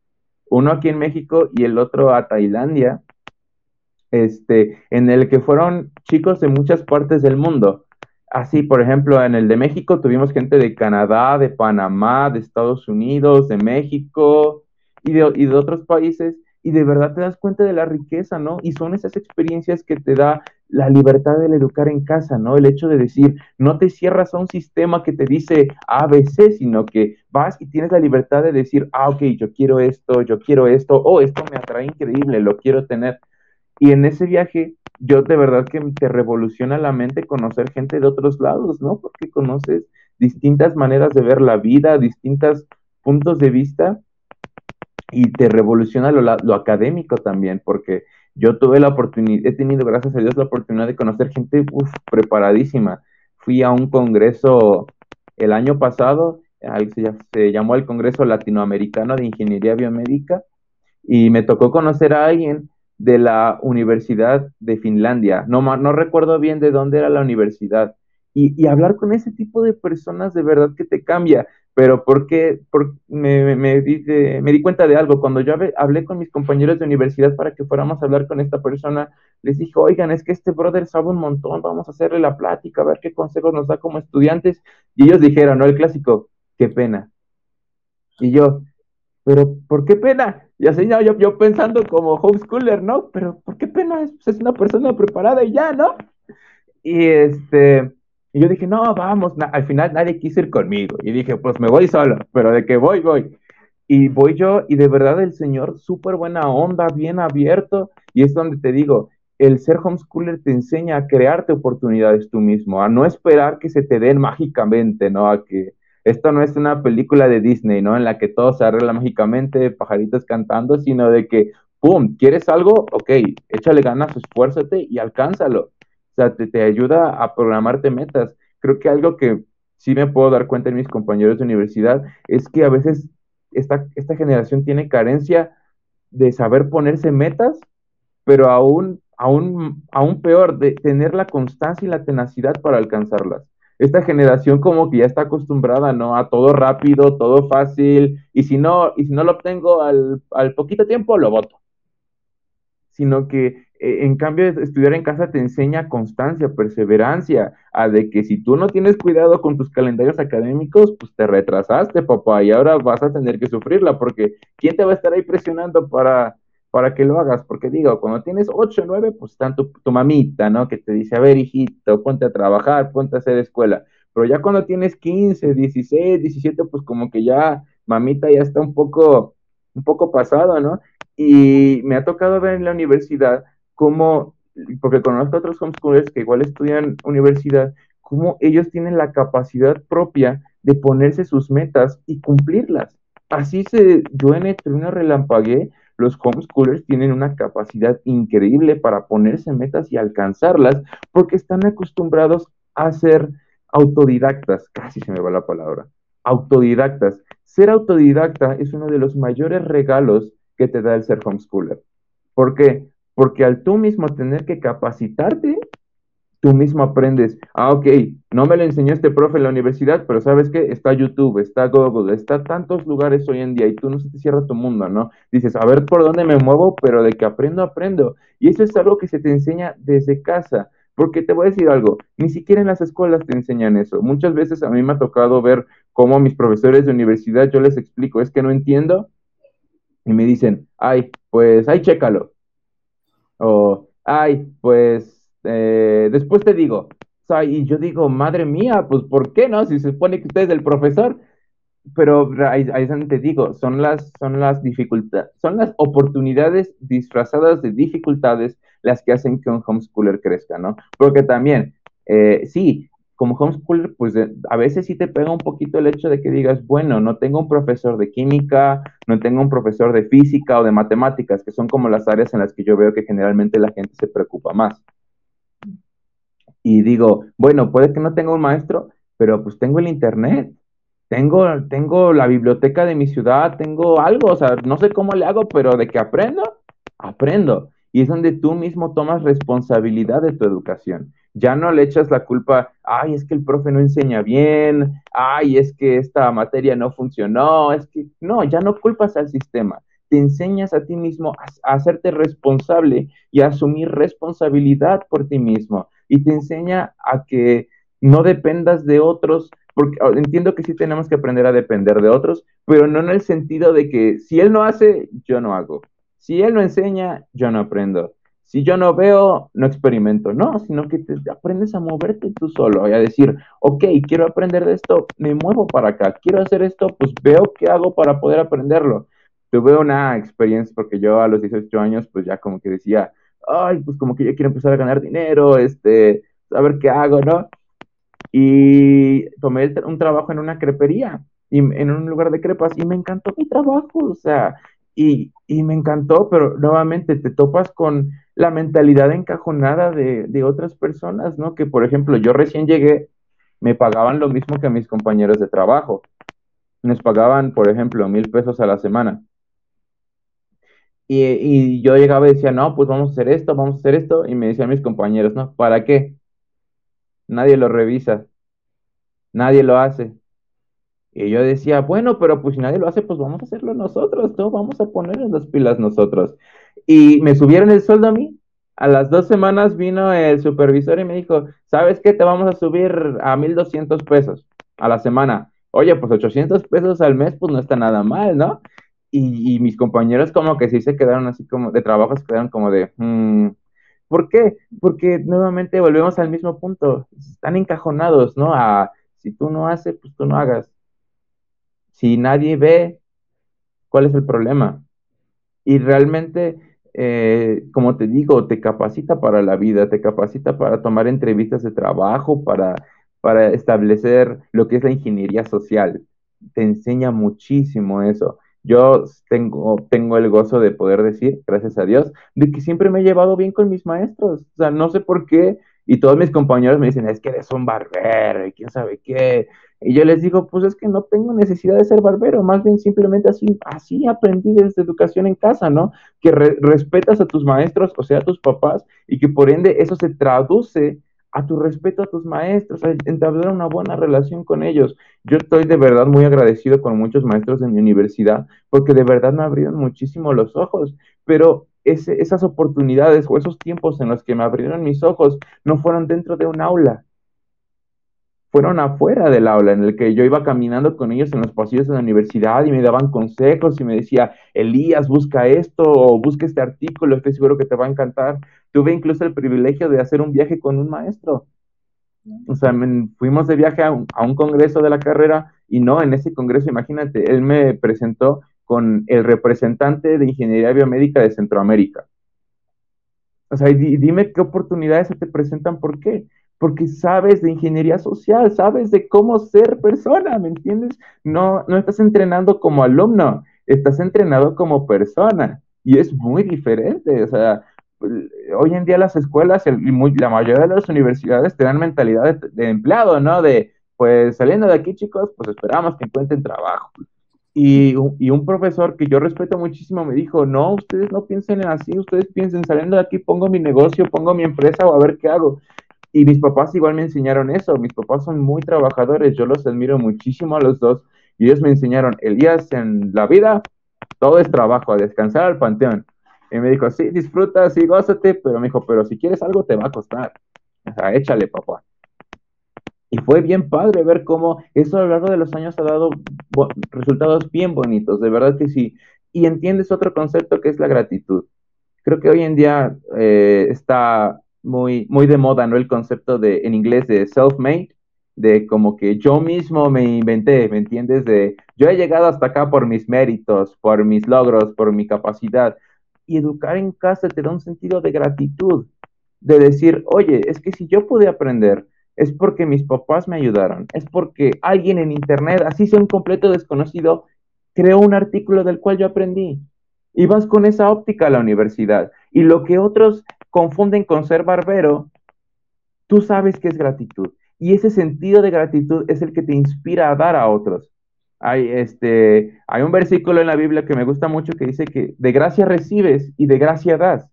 uno aquí en México y el otro a Tailandia, este, en el que fueron chicos de muchas partes del mundo. Así, por ejemplo, en el de México tuvimos gente de Canadá, de Panamá, de Estados Unidos, de México y de, y de otros países y de verdad te das cuenta de la riqueza, ¿no? Y son esas experiencias que te da la libertad del educar en casa, ¿no? El hecho de decir, no te cierras a un sistema que te dice ABC, sino que vas y tienes la libertad de decir, ah, ok, yo quiero esto, yo quiero esto, oh, esto me atrae increíble, lo quiero tener. Y en ese viaje, yo de verdad que te revoluciona la mente conocer gente de otros lados, ¿no? Porque conoces distintas maneras de ver la vida, distintos puntos de vista y te revoluciona lo, académico también, porque yo tuve la oportunidad, he tenido, gracias a Dios, la oportunidad de conocer gente preparadísima. Fui a un congreso el año pasado, se llamó el Congreso Latinoamericano de Ingeniería Biomédica, y me tocó conocer a alguien de la Universidad de Finlandia. No, no recuerdo bien de dónde era la universidad. Y, y, hablar con ese tipo de personas de verdad que te cambia pero porque me, me, di, me, di, cuenta de algo. Cuando yo hablé con mis compañeros de universidad para que fuéramos a hablar con esta persona, les dije, oigan, es que este brother sabe un montón, vamos a hacerle la plática, a ver qué consejos nos da como estudiantes. Y ellos dijeron, no, el clásico, qué pena. Y yo, pero ¿por qué pena? Y así yo, yo pensando como homeschooler, ¿no? Pero ¿por qué pena? Es, pues, es una persona preparada y ya, ¿no? Y este, y yo dije, no, vamos, al final nadie quiso ir conmigo. Y dije, pues me voy solo, pero de que voy, voy. Y voy yo, y de verdad el señor, súper buena onda, bien abierto. Y es donde te digo, el ser homeschooler te enseña a crearte oportunidades tú mismo, a no esperar que se te den mágicamente, ¿no? A que esto no es una película de Disney, ¿no? En la que todo se arregla mágicamente, pajaritos cantando, sino de que, ¡pum!, ¿quieres algo? Ok, échale ganas, esfuérzate y alcánzalo sea, te, ayuda a programarte metas. Creo que algo que sí me puedo dar cuenta en mis compañeros de universidad es que a veces esta, esta generación tiene carencia de saber ponerse metas, pero aún, aún, aún peor, de tener la constancia y la tenacidad para alcanzarlas. Esta generación como que ya está acostumbrada, ¿no? A todo rápido, todo fácil, y si no, y si no lo obtengo al, al poquito tiempo, lo voto. Sino que en cambio, estudiar en casa te enseña constancia, perseverancia, a de que si tú no tienes cuidado con tus calendarios académicos, pues te retrasaste, papá, y ahora vas a tener que sufrirla, porque ¿quién te va a estar ahí presionando para, para que lo hagas? Porque digo, cuando tienes 8 o 9, pues está tu, tu mamita, ¿no? Que te dice, a ver, hijito, ponte a trabajar, ponte a hacer escuela. Pero ya cuando tienes 15, 16, 17, pues como que ya mamita ya está un poco, un poco pasado, ¿no? Y me ha tocado ver en la universidad cómo, porque conozco a otros homeschoolers que igual estudian universidad, cómo ellos tienen la capacidad propia de ponerse sus metas y cumplirlas. Así se, yo en una relampagué, los homeschoolers tienen una capacidad increíble para ponerse metas y alcanzarlas porque están acostumbrados a ser autodidactas, casi se me va la palabra, autodidactas. Ser autodidacta es uno de los mayores regalos que te da el ser homeschooler. ¿Por qué? Porque al tú mismo tener que capacitarte, tú mismo aprendes, ah, ok, no me lo enseñó este profe en la universidad, pero sabes que está YouTube, está Google, está tantos lugares hoy en día y tú no se te cierra tu mundo, ¿no? Dices, a ver por dónde me muevo, pero de que aprendo, aprendo. Y eso es algo que se te enseña desde casa. Porque te voy a decir algo, ni siquiera en las escuelas te enseñan eso. Muchas veces a mí me ha tocado ver cómo mis profesores de universidad yo les explico, es que no entiendo, y me dicen, ay, pues, ay, chécalo. O, ay, pues eh, después te digo. O y yo digo, madre mía, pues ¿por qué no? Si se supone que usted es el profesor. Pero ahí, te digo, son las, son las dificultades, son las oportunidades disfrazadas de dificultades las que hacen que un homeschooler crezca, ¿no? Porque también, eh, sí, como homeschooler, pues a veces sí te pega un poquito el hecho de que digas, bueno, no tengo un profesor de química, no tengo un profesor de física o de matemáticas, que son como las áreas en las que yo veo que generalmente la gente se preocupa más. Y digo, bueno, puede que no tenga un maestro, pero pues tengo el internet, tengo, tengo la biblioteca de mi ciudad, tengo algo, o sea, no sé cómo le hago, pero de que aprendo, aprendo. Y es donde tú mismo tomas responsabilidad de tu educación ya no le echas la culpa, ay, es que el profe no enseña bien, ay, es que esta materia no funcionó, es que no, ya no culpas al sistema, te enseñas a ti mismo a, hacerte responsable y a asumir responsabilidad por ti mismo y te enseña a que no dependas de otros, porque oh, entiendo que sí tenemos que aprender a depender de otros, pero no en el sentido de que si él no hace, yo no hago. Si él no enseña, yo no aprendo. Si yo no veo, no experimento, no, sino que te aprendes a moverte tú solo y a decir, ok, quiero aprender de esto, me muevo para acá, quiero hacer esto, pues veo qué hago para poder aprenderlo. Tuve una experiencia porque yo a los 18 años, pues ya como que decía, ay, pues como que yo quiero empezar a ganar dinero, este, saber qué hago, ¿no? Y tomé un trabajo en una crepería, y, en un lugar de crepas, y me encantó mi trabajo, o sea, y, y me encantó, pero nuevamente te topas con la mentalidad encajonada de, otras personas, ¿no? Que, por ejemplo, yo recién llegué, me pagaban lo mismo que mis compañeros de trabajo. Nos pagaban, por ejemplo, mil pesos a la semana. Y, yo llegaba y decía, no, pues vamos a hacer esto, vamos a hacer esto. Y me decían mis compañeros, no, ¿para qué? nadie lo revisa, nadie lo hace. Y yo decía, bueno, pero pues si nadie lo hace, pues vamos a hacerlo nosotros, ¿no? Vamos a poner las pilas nosotros. Y me subieron el sueldo a mí. A las dos semanas vino el supervisor y me dijo, ¿sabes qué? Te vamos a subir a 1.200 pesos a la semana. Oye, pues 800 pesos al mes, pues no está nada mal, ¿no? Y, mis compañeros como que sí se quedaron así como de trabajo, se quedaron como de, mm, ¿Por qué? Porque nuevamente volvemos al mismo punto. Están encajonados, ¿no? A si tú no haces, pues tú no hagas. Si nadie ve, ¿cuál es el problema? Y realmente, eh, como te digo, te capacita para la vida, te capacita para tomar entrevistas de trabajo, para, para establecer lo que es la ingeniería social. Te enseña muchísimo eso yo tengo, tengo el gozo de poder decir, gracias a Dios, de que siempre me he llevado bien con mis maestros. O sea, no sé por qué. Y todos mis compañeros me dicen, es que eres un barbero y quién sabe qué. Y yo les digo, pues es que no tengo necesidad de ser barbero, más bien simplemente así, así aprendí desde educación en casa, ¿no? Que respetas a tus maestros, o sea, a tus papás, y que por ende eso se traduce a tu respeto a tus maestros, a entablar una buena relación con ellos. Yo estoy de verdad muy agradecido con muchos maestros en mi universidad porque de verdad me abrieron muchísimo los ojos, pero esas oportunidades o esos tiempos en los que me abrieron mis ojos no fueron dentro de un aula, fueron afuera del aula, en el que yo iba caminando con ellos en los pasillos de la universidad y me daban consejos y me decía, Elías, busca esto o busca este artículo, estoy seguro que te va a encantar. Tuve incluso el privilegio de hacer un viaje con un maestro. O sea, fuimos de viaje a un, a un congreso de la carrera y no, en ese congreso, imagínate, él me presentó con el representante de ingeniería biomédica de Centroamérica. O sea, dime qué oportunidades se te presentan, ¿por qué? Porque sabes de ingeniería social, sabes de cómo ser persona, ¿me entiendes? No, no estás entrenando como alumno, estás entrenado como persona y es muy diferente, o sea, hoy en día las escuelas y la mayoría de las universidades te dan mentalidad de, empleado, ¿no? De, pues saliendo de aquí, chicos, pues esperamos que encuentren trabajo. Y, y, un profesor que yo respeto muchísimo me dijo, no, ustedes no piensen así, ustedes piensen, saliendo de aquí pongo mi negocio, pongo mi empresa o a ver qué hago. Y mis papás igual me enseñaron eso. Mis papás son muy trabajadores. Yo los admiro muchísimo a los dos. Y ellos me enseñaron, Elías, en la vida todo es trabajo, a descansar al panteón. Y me dijo, sí, disfruta, sí, gózate, pero me dijo, pero si quieres algo te va a costar. O sea, échale, papá. Y fue bien padre ver cómo eso a lo largo de los años ha dado resultados bien bonitos, de verdad que sí. Y entiendes otro concepto que es la gratitud. Creo que hoy en día eh, está muy, muy de moda, ¿no? El concepto de, en inglés, de self-made, de como que yo mismo me inventé, ¿me entiendes? De yo he llegado hasta acá por mis méritos, por mis logros, por mi capacidad. Y educar en casa te da un sentido de gratitud, de decir, oye, es que si yo pude aprender, es porque mis papás me ayudaron, es porque alguien en internet, así sea un completo desconocido, creó un artículo del cual yo aprendí. Y vas con esa óptica a la universidad. Y lo que otros confunden con ser barbero, tú sabes que es gratitud. Y ese sentido de gratitud es el que te inspira a dar a otros. Hay, este, hay un versículo en la Biblia que me gusta mucho que dice que de gracia recibes y de gracia das.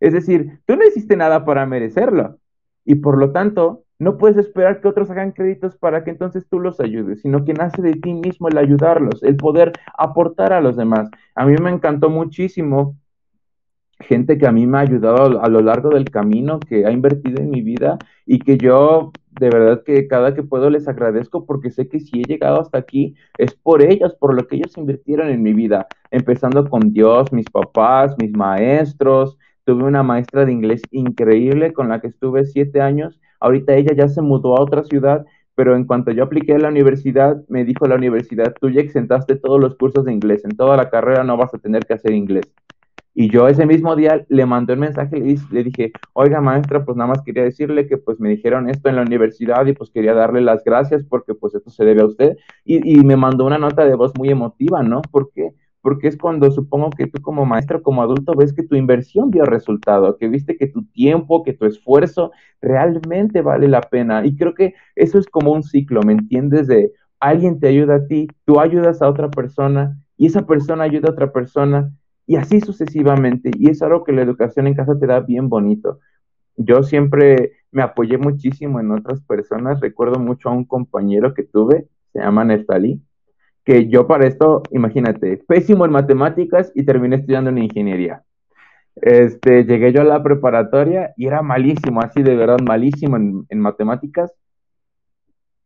Es decir, tú no hiciste nada para merecerlo. Y por lo tanto, no puedes esperar que otros hagan créditos para que entonces tú los ayudes, sino que nace de ti mismo el ayudarlos, el poder aportar a los demás. A mí me encantó muchísimo gente que a mí me ha ayudado a, lo largo del camino, que ha invertido en mi vida y que yo de verdad que cada que puedo les agradezco porque sé que si he llegado hasta aquí es por ellos, por lo que ellos invirtieron en mi vida, empezando con Dios, mis papás, mis maestros. Tuve una maestra de inglés increíble con la que estuve siete años. Ahorita ella ya se mudó a otra ciudad, pero en cuanto yo apliqué a la universidad, me dijo la universidad, tú ya exentaste todos los cursos de inglés, en toda la carrera no vas a tener que hacer inglés. Y yo ese mismo día le mandé un mensaje, le, le dije, oiga maestra, pues nada más quería decirle que pues me dijeron esto en la universidad y pues quería darle las gracias porque pues esto se debe a usted. Y, y me mandó una nota de voz muy emotiva, ¿no? Porque porque es cuando supongo que tú como maestro, como adulto, ves que tu inversión dio resultado, que viste que tu tiempo, que tu esfuerzo realmente vale la pena. Y creo que eso es como un ciclo, ¿me entiendes? De alguien te ayuda a ti, tú ayudas a otra persona y esa persona ayuda a otra persona y así sucesivamente. Y es algo que la educación en casa te da bien bonito. Yo siempre me apoyé muchísimo en otras personas. Recuerdo mucho a un compañero que tuve, se llama Neftalí, que yo para esto, imagínate, pésimo en matemáticas y terminé estudiando en ingeniería. Este, llegué yo a la preparatoria y era malísimo, así de verdad malísimo en matemáticas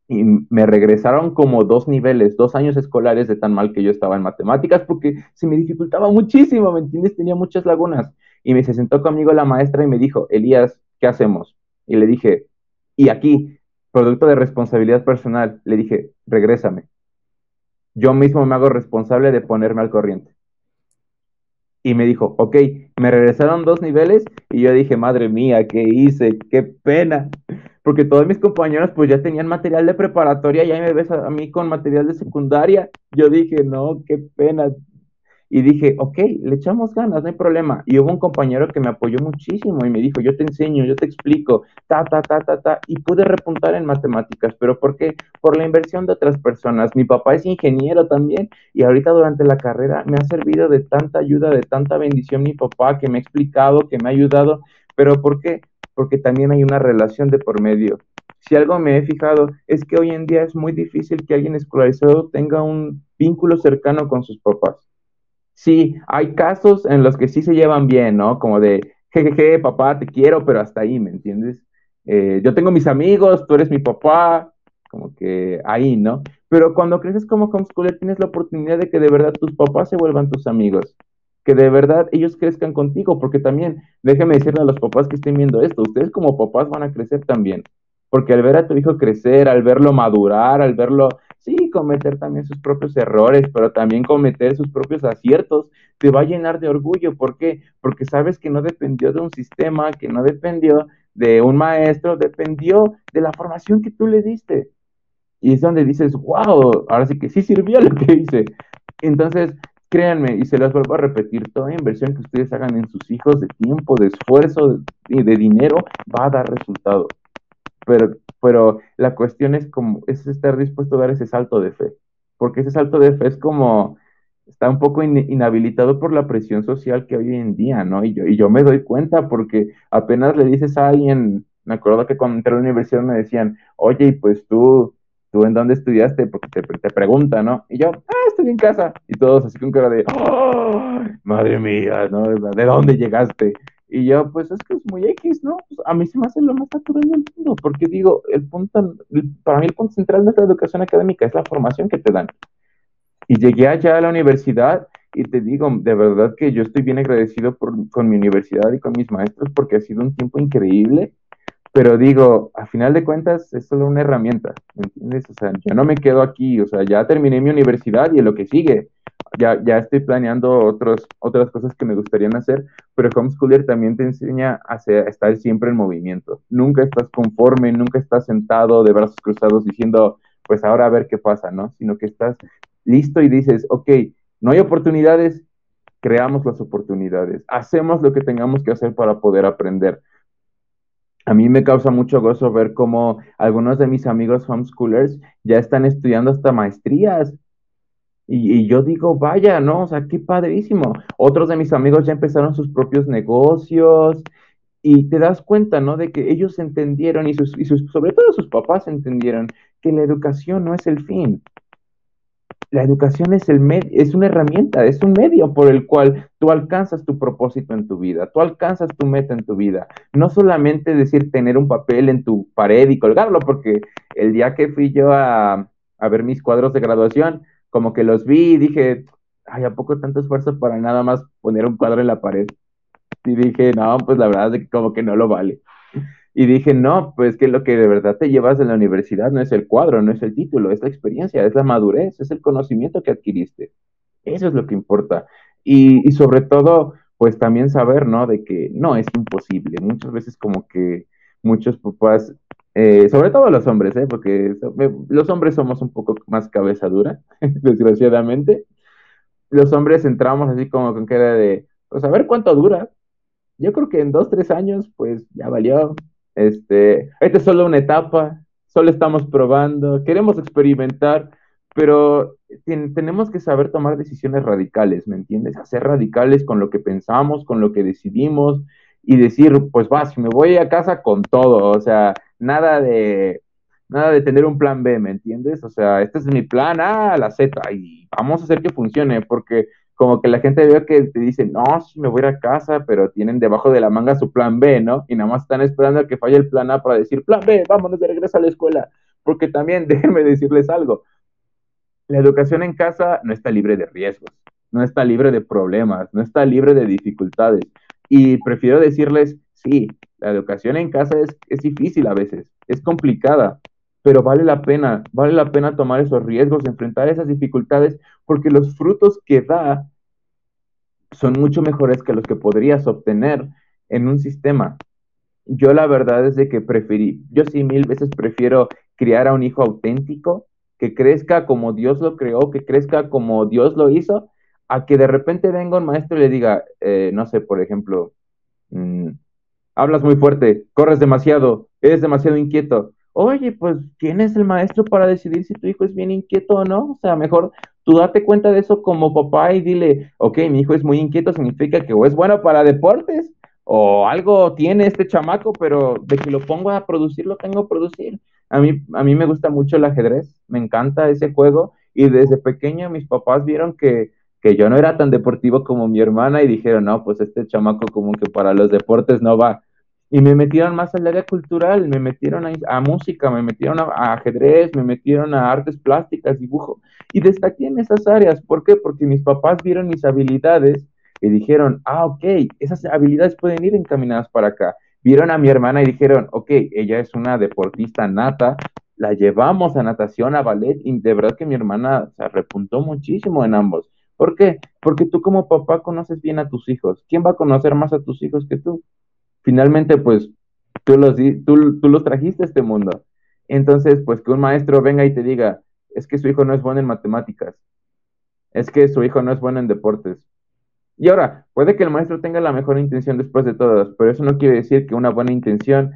y me regresaron como dos niveles, dos años escolares de tan mal que yo estaba en matemáticas porque se me dificultaba muchísimo, ¿me entiendes? Tenía muchas lagunas. Y me se sentó conmigo la maestra y me dijo, Elías, ¿qué hacemos? Y le dije, y aquí, producto de responsabilidad personal, le dije, regrésame. Yo mismo me hago responsable de ponerme al corriente. Y me dijo, ok, me regresaron dos niveles y yo dije, madre mía, ¿qué hice? ¡Qué pena! Porque todos mis compañeros pues ya tenían material de preparatoria y ahí me ves a, mí con material de secundaria. Yo dije, no, qué pena. Y dije, ok, le echamos ganas, no hay problema. Y hubo un compañero que me apoyó muchísimo y me dijo, yo te enseño, yo te explico, ta, ta, ta, ta, ta. Y pude repuntar en matemáticas, pero ¿por qué? Por la inversión de otras personas. Mi papá es ingeniero también y ahorita durante la carrera me ha servido de tanta ayuda, de tanta bendición mi papá que me ha explicado, que me ha ayudado. Pero ¿por qué? Porque también hay una relación de por medio. Si algo me he fijado es que hoy en día es muy difícil que alguien escolarizado tenga un vínculo cercano con sus papás. Sí, hay casos en los que sí se llevan bien, ¿no? Como de, jejeje, papá, te quiero, pero hasta ahí, ¿me entiendes? Eh, yo tengo mis amigos, tú eres mi papá, como que ahí, ¿no? Pero cuando creces como homeschooler tienes la oportunidad de que de verdad tus papás se vuelvan tus amigos que de verdad ellos crezcan contigo, porque también, déjeme decirle a los papás que estén viendo esto, ustedes como papás van a crecer también, porque al ver a tu hijo crecer, al verlo madurar, al verlo, sí, cometer también sus propios errores, pero también cometer sus propios aciertos, te va a llenar de orgullo. ¿Por qué? Porque sabes que no dependió de un sistema, que no dependió de un maestro, dependió de la formación que tú le diste. Y es donde dices, wow, ahora sí que sí sirvió lo que hice. Entonces, Créanme, y se las vuelvo a repetir, toda inversión que ustedes hagan en sus hijos de tiempo, de esfuerzo y de, dinero va a dar resultado. Pero, pero la cuestión es como, es estar dispuesto a dar ese salto de fe. Porque ese salto de fe es como, está un poco inhabilitado por la presión social que hoy en día, ¿no? Y yo, y yo me doy cuenta porque apenas le dices a alguien, me acuerdo que cuando entré a la universidad me decían, oye, pues tú, ¿tú en dónde estudiaste? Porque te, te preguntan, ¿no? Y yo, ah, estoy en casa. Y todos así con cara de, oh, madre mía, ¿no? ¿De dónde llegaste? Y yo, pues es que es muy X, ¿no? Pues, a mí se me hace lo más natural del mundo, porque digo, el punto, para mí el punto central de la educación académica es la formación que te dan. Y llegué allá a la universidad y te digo, de verdad que yo estoy bien agradecido con mi universidad y con mis maestros porque ha sido un tiempo increíble pero digo, a final de cuentas es solo una herramienta, ¿me entiendes? O sea, yo no me quedo aquí, o sea, ya terminé mi universidad y lo que sigue, ya, ya estoy planeando otras cosas que me gustarían hacer, pero Homeschooler también te enseña a, estar siempre en movimiento. Nunca estás conforme, nunca estás sentado de brazos cruzados diciendo, pues ahora a ver qué pasa, ¿no? Sino que estás listo y dices, ok, no hay oportunidades, creamos las oportunidades, hacemos lo que tengamos que hacer para poder aprender a mí me causa mucho gozo ver cómo algunos de mis amigos homeschoolers ya están estudiando hasta maestrías. Y, yo digo, vaya, ¿no? O sea, qué padrísimo. Otros de mis amigos ya empezaron sus propios negocios y te das cuenta, ¿no? De que ellos entendieron y, sus, y sus, sobre todo sus papás entendieron que la educación no es el fin. La educación es, el es una herramienta, es un medio por el cual tú alcanzas tu propósito en tu vida, tú alcanzas tu meta en tu vida. No solamente decir tener un papel en tu pared y colgarlo, porque el día que fui yo a, a ver mis cuadros de graduación, como que los vi y dije, ay, ¿a poco tanto esfuerzo para nada más poner un cuadro en la pared? Y dije, no, pues la verdad es que como que no lo vale. Y dije, no, pues que lo que de verdad te llevas de la universidad no es el cuadro, no es el título, es la experiencia, es la madurez, es el conocimiento que adquiriste. Eso es lo que importa. Y, sobre todo, pues también saber, ¿no? De que no es imposible. Muchas veces como que muchos papás, eh, sobre todo los hombres, ¿eh? Porque los hombres somos un poco más cabeza dura, desgraciadamente. Los hombres entramos así como con era de, pues a ver cuánto dura. Yo creo que en dos, tres años, pues ya valió, este, esta es solo una etapa, solo estamos probando, queremos experimentar, pero tenemos que saber tomar decisiones radicales, ¿me entiendes? Hacer radicales con lo que pensamos, con lo que decidimos y decir, pues va, me voy a casa con todo, o sea, nada de nada de tener un plan B, ¿me entiendes? O sea, este es mi plan A, la Z, y vamos a hacer que funcione, porque como que la gente ve que te dice, no, me voy a ir a casa, pero tienen debajo de la manga su plan B, ¿no? Y nada más están esperando a que falle el plan A para decir, plan B, vámonos de regreso a la escuela. Porque también, déjenme decirles algo, la educación en casa no está libre de riesgos, no está libre de problemas, no está libre de dificultades. Y prefiero decirles, sí, la educación en casa es, es difícil a veces, es complicada, pero vale la pena, vale la pena tomar esos riesgos, enfrentar esas dificultades, porque los frutos que da son mucho mejores que los que podrías obtener en un sistema. Yo la verdad es de que preferí, yo sí mil veces prefiero criar a un hijo auténtico, que crezca como Dios lo creó, que crezca como Dios lo hizo, a que de repente venga un maestro y le diga, eh, no sé, por ejemplo, mm, hablas muy fuerte, corres demasiado, eres demasiado inquieto oye, pues, ¿quién es el maestro para decidir si tu hijo es bien inquieto o no? O sea, mejor tú date cuenta de eso como papá y dile, ok, mi hijo es muy inquieto, significa que o es bueno para deportes o algo tiene este chamaco, pero de que lo pongo a producir, lo tengo a producir. A mí, a mí me gusta mucho el ajedrez, me encanta ese juego y desde pequeño mis papás vieron que, que yo no era tan deportivo como mi hermana y dijeron, no, pues este chamaco como que para los deportes no va y me metieron más al área cultural, me metieron a, música, me metieron a, ajedrez, me metieron a artes plásticas, dibujo, y destaqué en esas áreas. ¿Por qué? Porque mis papás vieron mis habilidades y dijeron, ah, ok, esas habilidades pueden ir encaminadas para acá. Vieron a mi hermana y dijeron, ok, ella es una deportista nata, la llevamos a natación, a ballet, y de verdad que mi hermana se repuntó muchísimo en ambos. ¿Por qué? Porque tú como papá conoces bien a tus hijos. ¿Quién va a conocer más a tus hijos que tú? Finalmente, pues, tú los, tú, tú los trajiste a este mundo. Entonces, pues que un maestro venga y te diga, es que su hijo no es bueno en matemáticas, es que su hijo no es bueno en deportes. Y ahora, puede que el maestro tenga la mejor intención después de todas, pero eso no quiere decir que una buena intención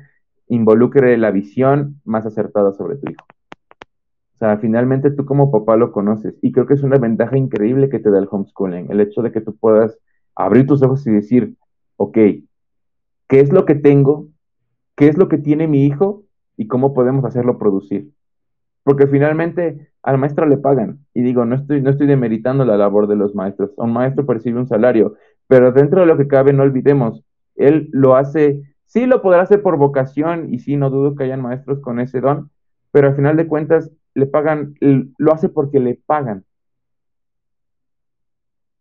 involucre la visión más acertada sobre tu hijo. O sea, finalmente tú como papá lo conoces y creo que es una ventaja increíble que te da el homeschooling, el hecho de que tú puedas abrir tus ojos y decir, ok, qué es lo que tengo, qué es lo que tiene mi hijo y cómo podemos hacerlo producir. Porque finalmente al maestro le pagan. Y digo, no estoy, no estoy demeritando la labor de los maestros. Un maestro percibe un salario, pero dentro de lo que cabe, no olvidemos, él lo hace, sí lo podrá hacer por vocación y sí, no dudo que hayan maestros con ese don, pero al final de cuentas le pagan, lo hace porque le pagan.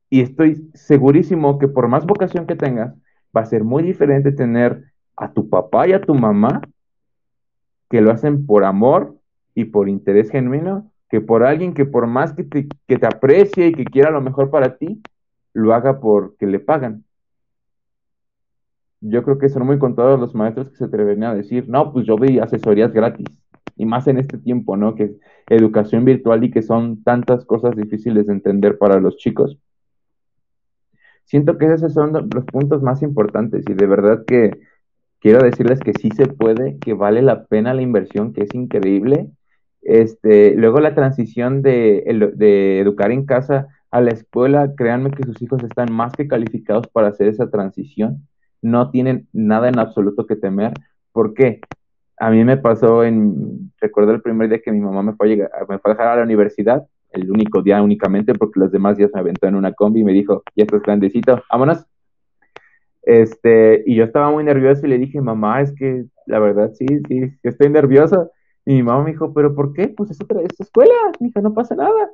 Y estoy segurísimo que por más vocación que tengas, va a ser muy diferente tener a tu papá y a tu mamá que lo hacen por amor y por interés genuino, que por alguien que por más que te, que te aprecie y que quiera lo mejor para ti, lo haga porque le pagan. Yo creo que son muy contados los maestros que se atreven a decir, no, pues yo doy asesorías gratis. Y más en este tiempo, ¿no? Que educación virtual y que son tantas cosas difíciles de entender para los chicos siento que esos son los puntos más importantes y de verdad que quiero decirles que sí se puede, que vale la pena la inversión, que es increíble. Este, luego la transición de, educar en casa a la escuela, créanme que sus hijos están más que calificados para hacer esa transición. No tienen nada en absoluto que temer. ¿Por qué? A mí me pasó en, recuerdo el primer día que mi mamá me fue a, me fue a dejar a la universidad, el único día únicamente, porque los demás días me aventó en una combi y me dijo, ya estás grandecito, vámonos. Este, y yo estaba muy nervioso y le dije, mamá, es que la verdad sí, sí, estoy nervioso. Y mi mamá me dijo, ¿pero por qué? Pues es otra escuela. Me no pasa nada.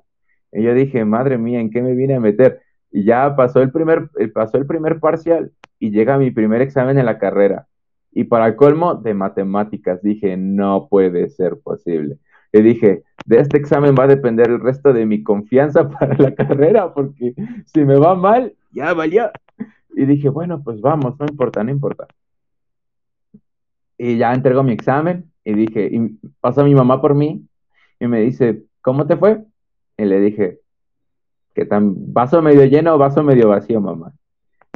Y yo dije, madre mía, ¿en qué me vine a meter? Y ya pasó el primer, eh, pasó el primer parcial y llega mi primer examen en la carrera. Y para colmo de matemáticas, dije, no puede ser posible. Y dije, de este examen va a depender el resto de mi confianza para la carrera, porque si me va mal, ya vaya. Y dije, bueno, pues vamos, no importa, no importa. Y ya entrego mi examen y dije, y pasó mi mamá por mí y me dice, ¿cómo te fue? Y le dije, ¿qué tan vaso medio lleno o vaso medio vacío, mamá?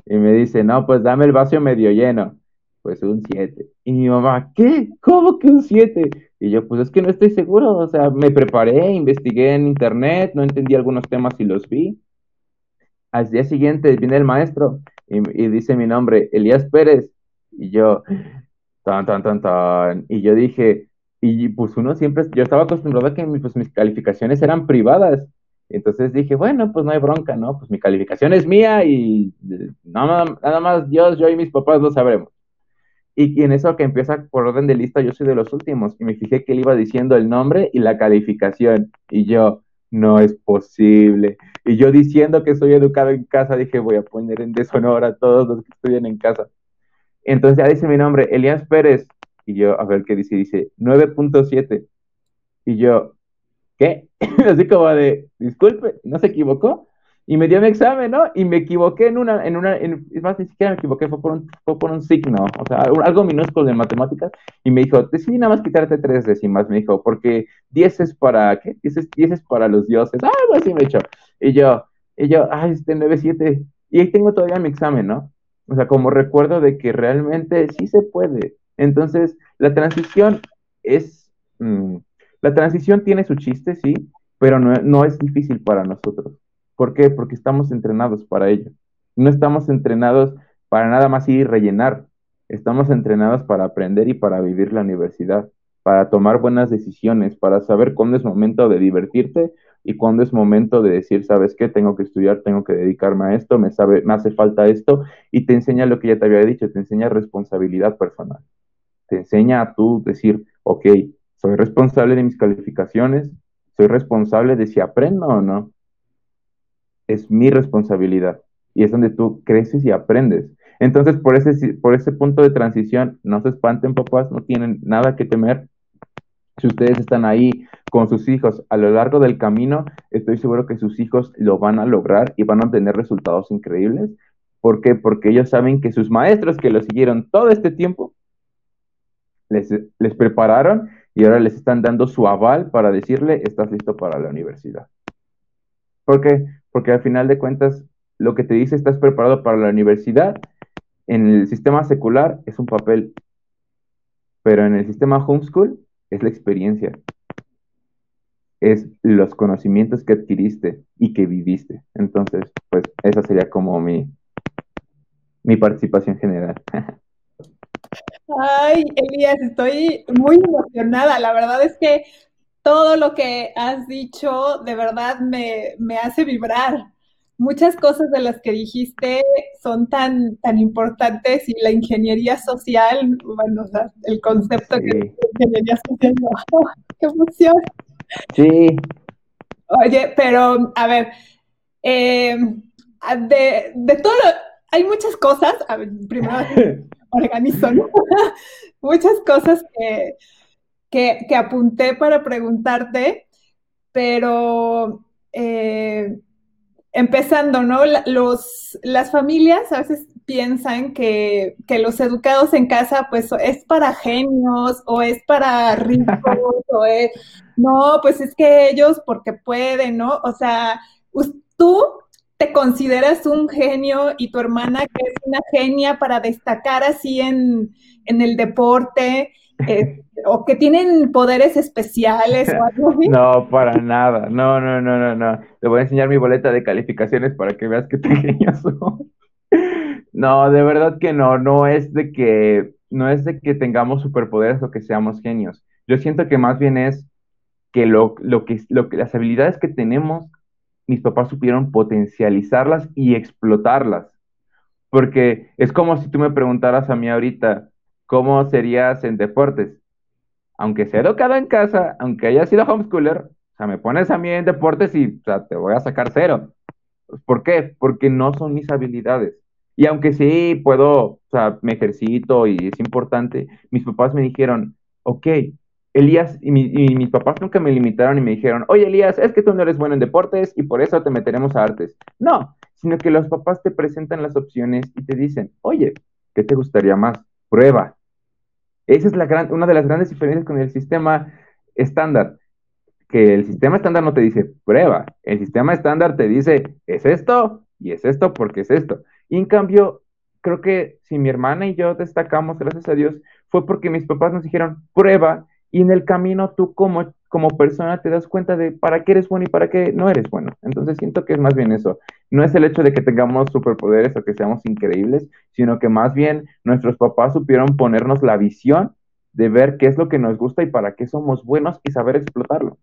Y me dice, no, pues dame el vaso medio lleno. Pues un 7. Y mi mamá, ¿qué? ¿Cómo que un 7? Y yo, pues es que no estoy seguro. O sea, me preparé, investigué en internet, no entendí algunos temas y los vi. Al día siguiente viene el maestro y, y dice mi nombre, Elías Pérez. Y yo, tan, tan, tan, tan. Y yo dije, y pues uno siempre, yo estaba acostumbrado a que pues, mis calificaciones eran privadas. Entonces dije, bueno, pues no hay bronca, ¿no? Pues mi calificación es mía y nada, nada más Dios, yo y mis papás lo sabremos. Y, en eso que empieza por orden de lista, yo soy de los últimos. Y me fijé que él iba diciendo el nombre y la calificación. Y yo, no es posible. Y yo diciendo que soy educado en casa, dije, voy a poner en deshonor a todos los que estudian en casa. Entonces ya dice mi nombre, Elías Pérez. Y yo, a ver qué dice, dice 9.7. Y yo, ¿qué? Así como de, disculpe, ¿no se equivocó? Y me dio mi examen, ¿no? Y me equivoqué en una, en una, es más, ni siquiera me equivoqué, fue por un, fue por un signo, o sea, algo minúsculo de matemáticas. Y me dijo, decidí nada más quitarte tres décimas, me dijo, porque 10 es para, ¿qué? 10 es, para los dioses, algo así me echó. Y yo, y yo, ay, este 9-7. Y ahí tengo todavía mi examen, ¿no? O sea, como recuerdo de que realmente sí se puede. Entonces, la transición es, mm, la transición tiene su chiste, sí, pero no, no es difícil para nosotros. ¿Por qué? Porque estamos entrenados para ello. No estamos entrenados para nada más ir y rellenar. Estamos entrenados para aprender y para vivir la universidad, para tomar buenas decisiones, para saber cuándo es momento de divertirte y cuándo es momento de decir, ¿sabes qué? Tengo que estudiar, tengo que dedicarme a esto, me, sabe, me hace falta esto, y te enseña lo que ya te había dicho, te enseña responsabilidad personal. Te enseña a tú decir, ok, soy responsable de mis calificaciones, soy responsable de si aprendo o no. Es mi responsabilidad. Y es donde tú creces y aprendes. Entonces, por ese, por ese punto de transición, no se espanten, papás, no tienen nada que temer. Si ustedes están ahí con sus hijos a lo largo del camino, estoy seguro que sus hijos lo van a lograr y van a obtener resultados increíbles. ¿Por qué? Porque ellos saben que sus maestros que lo siguieron todo este tiempo les, les prepararon y ahora les están dando su aval para decirle, estás listo para la universidad. ¿Por qué? Porque al final de cuentas, lo que te dice estás preparado para la universidad, en el sistema secular es un papel, pero en el sistema homeschool es la experiencia, es los conocimientos que adquiriste y que viviste. Entonces, pues esa sería como mi, mi participación general. Ay, Elías, estoy muy emocionada. La verdad es que todo lo que has dicho de verdad me, hace vibrar. Muchas cosas de las que dijiste son tan, tan importantes y la ingeniería social, bueno, el concepto que es ingeniería social, qué emoción. Sí. Oye, pero a ver, eh, de, de todo, hay muchas cosas, a ver, primero organizo muchas cosas que, que, apunté para preguntarte, pero eh, empezando, ¿no? Los, las familias a veces piensan que, que, los educados en casa, pues es para genios o es para ricos o es, no, pues es que ellos porque pueden, ¿no? O sea, tú te consideras un genio y tu hermana que es una genia para destacar así en, el deporte eh, o que tienen poderes especiales? No, para nada. No, no, no, no, no. Te voy a enseñar mi boleta de calificaciones para que veas qué pequeñas son. No, de verdad que no. No es de que no es de que tengamos superpoderes o que seamos genios. Yo siento que más bien es que, lo, lo que, lo que las habilidades que tenemos, mis papás supieron potencializarlas y explotarlas. Porque es como si tú me preguntaras a mí ahorita, ¿cómo serías en deportes? Aunque sea educado en casa, aunque haya sido homeschooler, o sea, me pones a mí en deportes y te voy a sacar cero. ¿Por qué? Porque no son mis habilidades. Y aunque sí puedo, o sea, me ejercito y es importante, mis papás me dijeron, ok, Elías, y, mis papás nunca me limitaron y me dijeron, oye Elías, es que tú no eres bueno en deportes y por eso te meteremos a artes. No, sino que los papás te presentan las opciones y te dicen, oye, ¿qué te gustaría más? Prueba. Esa es la gran, una de las grandes diferencias con el sistema estándar, que el sistema estándar no te dice prueba, el sistema estándar te dice, es esto y es esto porque es esto. Y en cambio, creo que si mi hermana y yo destacamos, gracias a Dios, fue porque mis papás nos dijeron prueba y en el camino tú como, como persona te das cuenta de para qué eres bueno y para qué no eres bueno. Entonces siento que es más bien eso. No es el hecho de que tengamos superpoderes o que seamos increíbles, sino que más bien nuestros papás supieron ponernos la visión de ver qué es lo que nos gusta y para qué somos buenos y saber explotarlo.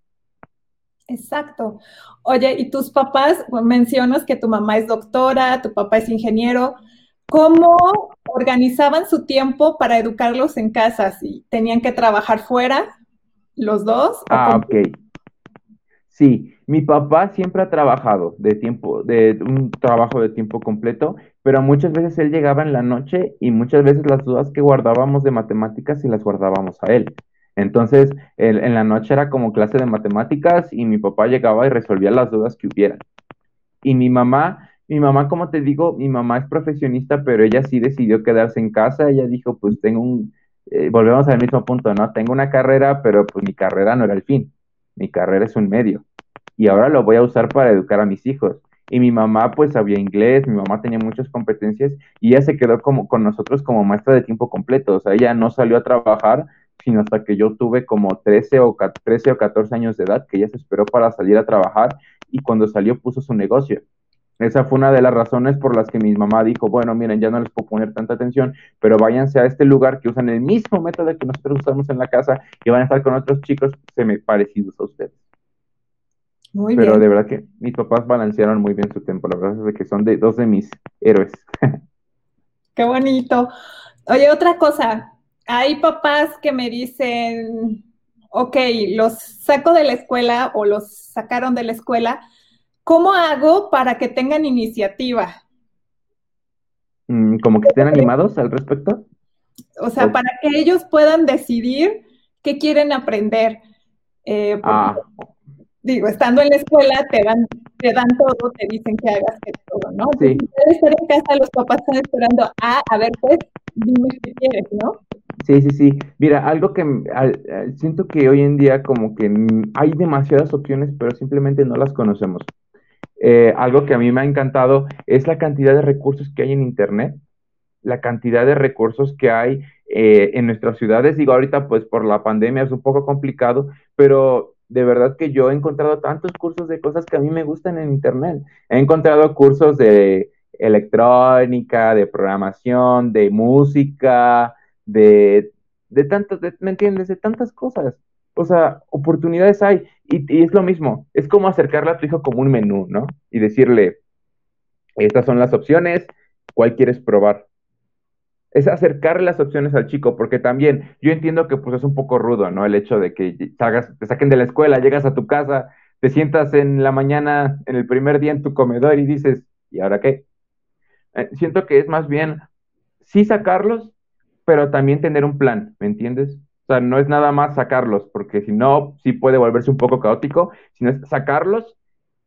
Exacto. Oye, ¿y tus papás? mencionas que tu mamá es doctora, tu papá es ingeniero. ¿Cómo organizaban su tiempo para educarlos en casa? ¿Si tenían que trabajar fuera los dos? Ah, ok. Sí, mi papá siempre ha trabajado de tiempo, de un trabajo de tiempo completo, pero muchas veces él llegaba en la noche y muchas veces las dudas que guardábamos de matemáticas y las guardábamos a él. Entonces, en la noche era como clase de matemáticas y mi papá llegaba y resolvía las dudas que hubiera. Y mi mamá mi mamá, como te digo, mi mamá es profesionista, pero ella sí decidió quedarse en casa. Ella dijo, pues tengo un, eh, volvemos al mismo punto, ¿no? Tengo una carrera, pero pues mi carrera no era el fin. Mi carrera es un medio. Y ahora lo voy a usar para educar a mis hijos. Y mi mamá pues sabía inglés, mi mamá tenía muchas competencias y ella se quedó como, con nosotros como maestra de tiempo completo. O sea, ella no salió a trabajar sino hasta que yo tuve como 13 o, 13 o 14 años de edad, que ella se esperó para salir a trabajar y cuando salió puso su negocio. Esa fue una de las razones por las que mi mamá dijo, bueno, miren, ya no les puedo poner tanta atención, pero váyanse a este lugar que usan el mismo método que nosotros usamos en la casa y van a estar con otros chicos semi parecidos a ustedes. Muy pero de verdad que mis papás balancearon muy bien su tiempo, la verdad es que son de, dos de mis héroes. Qué bonito. Oye, otra cosa, hay papás que me dicen, ok, los saco de la escuela o los sacaron de la escuela, ¿Cómo hago para que tengan iniciativa? Mm, ¿Como que estén animados al respecto? O sea, para que ellos puedan decidir qué quieren aprender. Eh, ah. Digo, estando en la escuela te dan, te dan todo, te dicen que hagas que todo, ¿no? Sí. Si estar en casa, los papás están esperando, ah, a ver, pues, dime qué quieres, ¿no? Sí, sí, sí. Mira, algo que siento que hoy en día como que hay demasiadas opciones, pero simplemente no las conocemos. Eh, algo que a mí me ha encantado es la cantidad de recursos que hay en Internet, la cantidad de recursos que hay eh, en nuestras ciudades. Digo, ahorita pues por la pandemia es un poco complicado, pero de verdad que yo he encontrado tantos cursos de cosas que a mí me gustan en Internet. He encontrado cursos de electrónica, de programación, de música, de, de tantas, ¿me entiendes? De tantas cosas. O sea, oportunidades hay. Y, es lo mismo. Es como acercarle a tu hijo como un menú, ¿no? Y decirle, estas son las opciones, ¿cuál quieres probar? Es acercarle las opciones al chico, porque también yo entiendo que pues es un poco rudo, ¿no? El hecho de que te saquen de la escuela, llegas a tu casa, te sientas en la mañana, en el primer día en tu comedor y dices, ¿y ahora qué? Eh, siento que es más bien sí sacarlos, pero también tener un plan, ¿me entiendes? O sea, no es nada más sacarlos, porque si no, sí puede volverse un poco caótico, sino es sacarlos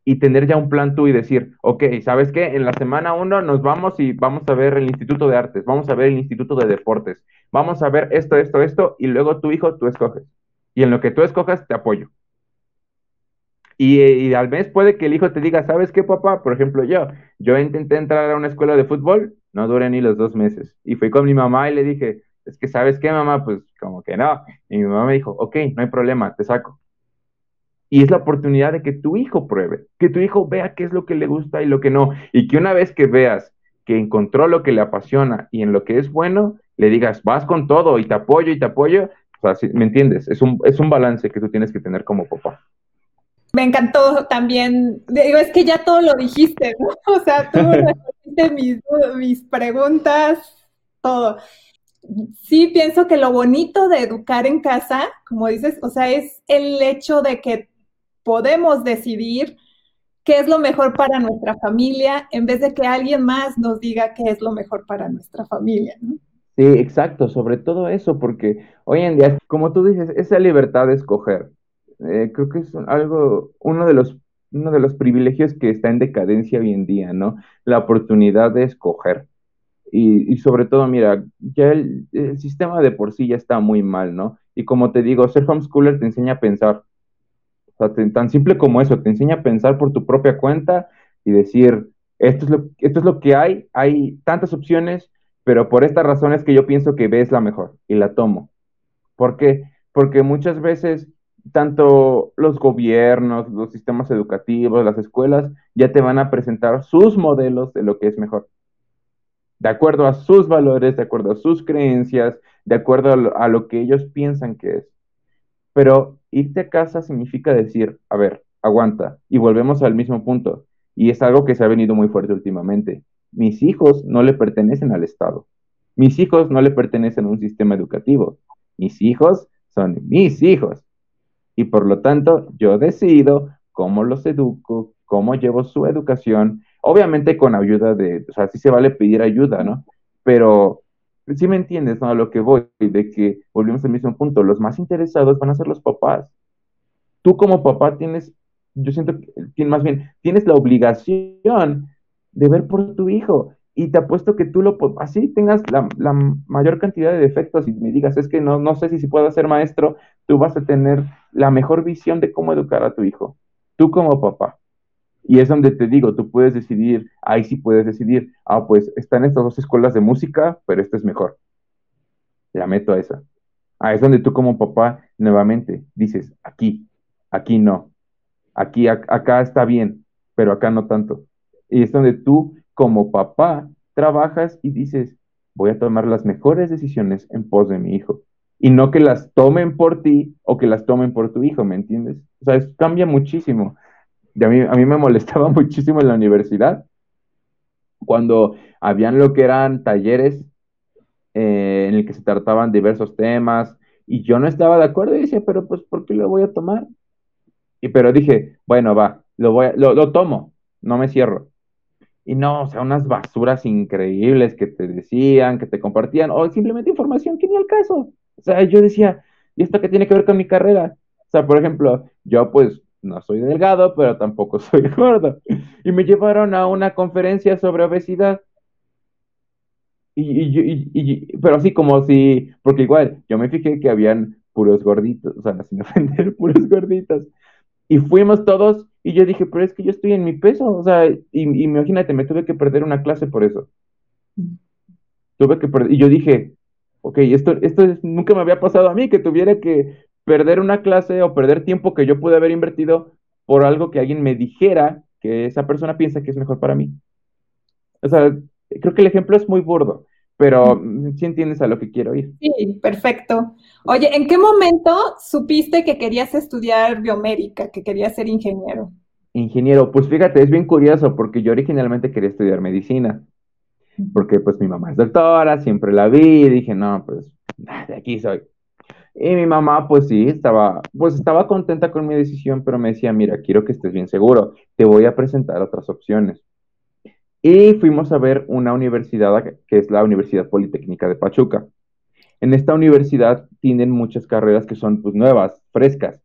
y tener ya un plan tú y decir, ok, ¿sabes qué? En la semana uno nos vamos y vamos a ver el Instituto de Artes, vamos a ver el Instituto de Deportes, vamos a ver esto, esto, esto, y luego tu hijo tú escoges. Y en lo que tú escojas, te apoyo. Y, y, al mes puede que el hijo te diga, ¿sabes qué, papá? Por ejemplo, yo, yo intenté entrar a una escuela de fútbol, no duré ni los dos meses. Y fui con mi mamá y le dije, es que sabes qué, mamá, pues como que no. Y mi mamá me dijo, ok, no hay problema, te saco. Y es la oportunidad de que tu hijo pruebe, que tu hijo vea qué es lo que le gusta y lo que no. Y que una vez que veas que encontró lo que le apasiona y en lo que es bueno, le digas, vas con todo y te apoyo y te apoyo, O sea, ¿me entiendes? Es un, es un balance que tú tienes que tener como papá. Me encantó también, digo, es que ya todo lo dijiste, ¿no? O sea, tú respondiste mis, mis preguntas, todo. Sí, pienso que lo bonito de educar en casa, como dices, o sea, es el hecho de que podemos decidir qué es lo mejor para nuestra familia en vez de que alguien más nos diga qué es lo mejor para nuestra familia, ¿no? Sí, exacto, sobre todo eso, porque hoy en día, como tú dices, esa libertad de escoger, eh, creo que es algo, uno de los, uno de los privilegios que está en decadencia hoy en día, ¿no? La oportunidad de escoger. Y, sobre todo, mira, ya el, sistema de por sí ya está muy mal, ¿no? Y como te digo, ser homeschooler te enseña a pensar. O sea, tan simple como eso, te enseña a pensar por tu propia cuenta y decir, esto es lo, esto es lo que hay, hay tantas opciones, pero por estas razones que yo pienso que ves la mejor y la tomo. ¿Por qué? Porque muchas veces tanto los gobiernos, los sistemas educativos, las escuelas, ya te van a presentar sus modelos de lo que es mejor. De acuerdo a sus valores, de acuerdo a sus creencias, de acuerdo a lo, que ellos piensan que es. Pero irte a casa significa decir, a ver, aguanta, y volvemos al mismo punto. Y es algo que se ha venido muy fuerte últimamente. Mis hijos no le pertenecen al Estado. Mis hijos no le pertenecen a un sistema educativo. Mis hijos son mis hijos y por lo tanto yo decido cómo los educo, cómo llevo su educación, obviamente con ayuda de, o sea, sí se vale pedir ayuda, ¿no? Pero sí me entiendes, ¿no? A lo que voy, de que volvemos al mismo punto, los más interesados van a ser los papás. Tú como papá tienes, yo siento que más bien, tienes la obligación de ver por tu hijo y te apuesto que tú lo, así tengas la, la, mayor cantidad de defectos y me digas, es que no, no sé si, si puedo ser maestro, tú vas a tener la mejor visión de cómo educar a tu hijo, tú como papá. Y es donde te digo, tú puedes decidir, ahí sí puedes decidir, ah, pues están estas dos escuelas de música, pero esta es mejor. La meto a esa. Ah, es donde tú como papá nuevamente dices, aquí, aquí no, aquí, acá está bien, pero acá no tanto. Y es donde tú como papá trabajas y dices, voy a tomar las mejores decisiones en pos de mi hijo. Y no que las tomen por ti o que las tomen por tu hijo, ¿me entiendes? O sea, eso cambia muchísimo. A, mí, a mí me molestaba muchísimo en la universidad cuando habían lo que eran talleres eh, en el que se trataban diversos temas y yo no estaba de acuerdo y decía, pero pues, ¿por qué lo voy a tomar? Y pero dije, bueno, va, lo, voy lo, lo tomo, no me cierro. Y no, o sea, unas basuras increíbles que te decían, que te compartían, o simplemente información que ni al caso. O sea, yo decía, ¿y esto qué tiene que ver con mi carrera? O sea, por ejemplo, yo pues no soy delgado, pero tampoco soy gordo. Y me llevaron a una conferencia sobre obesidad. Y, pero así como si, porque igual, yo me fijé que habían puros gorditos, o sea, sin ofender, puros gorditos. Y fuimos todos y yo dije, pero es que yo estoy en mi peso, o sea, y, imagínate, me tuve que perder una clase por eso. Tuve que perder, y yo dije, ok, esto, esto nunca me había pasado a mí, que tuviera que perder una clase o perder tiempo que yo pude haber invertido por algo que alguien me dijera que esa persona piensa que es mejor para mí. O sea, creo que el ejemplo es muy burdo, pero sí entiendes a lo que quiero ir. Sí, perfecto. Oye, ¿en qué momento supiste que querías estudiar biomédica, que querías ser ingeniero? Ingeniero, pues fíjate, es bien curioso porque yo originalmente quería estudiar medicina, porque pues mi mamá es doctora, siempre la vi y dije, no, pues de aquí soy. Y mi mamá, pues sí, estaba, pues estaba contenta con mi decisión, pero me decía, mira, quiero que estés bien seguro, te voy a presentar otras opciones. Y fuimos a ver una universidad que es la Universidad Politécnica de Pachuca. En esta universidad tienen muchas carreras que son pues nuevas, frescas.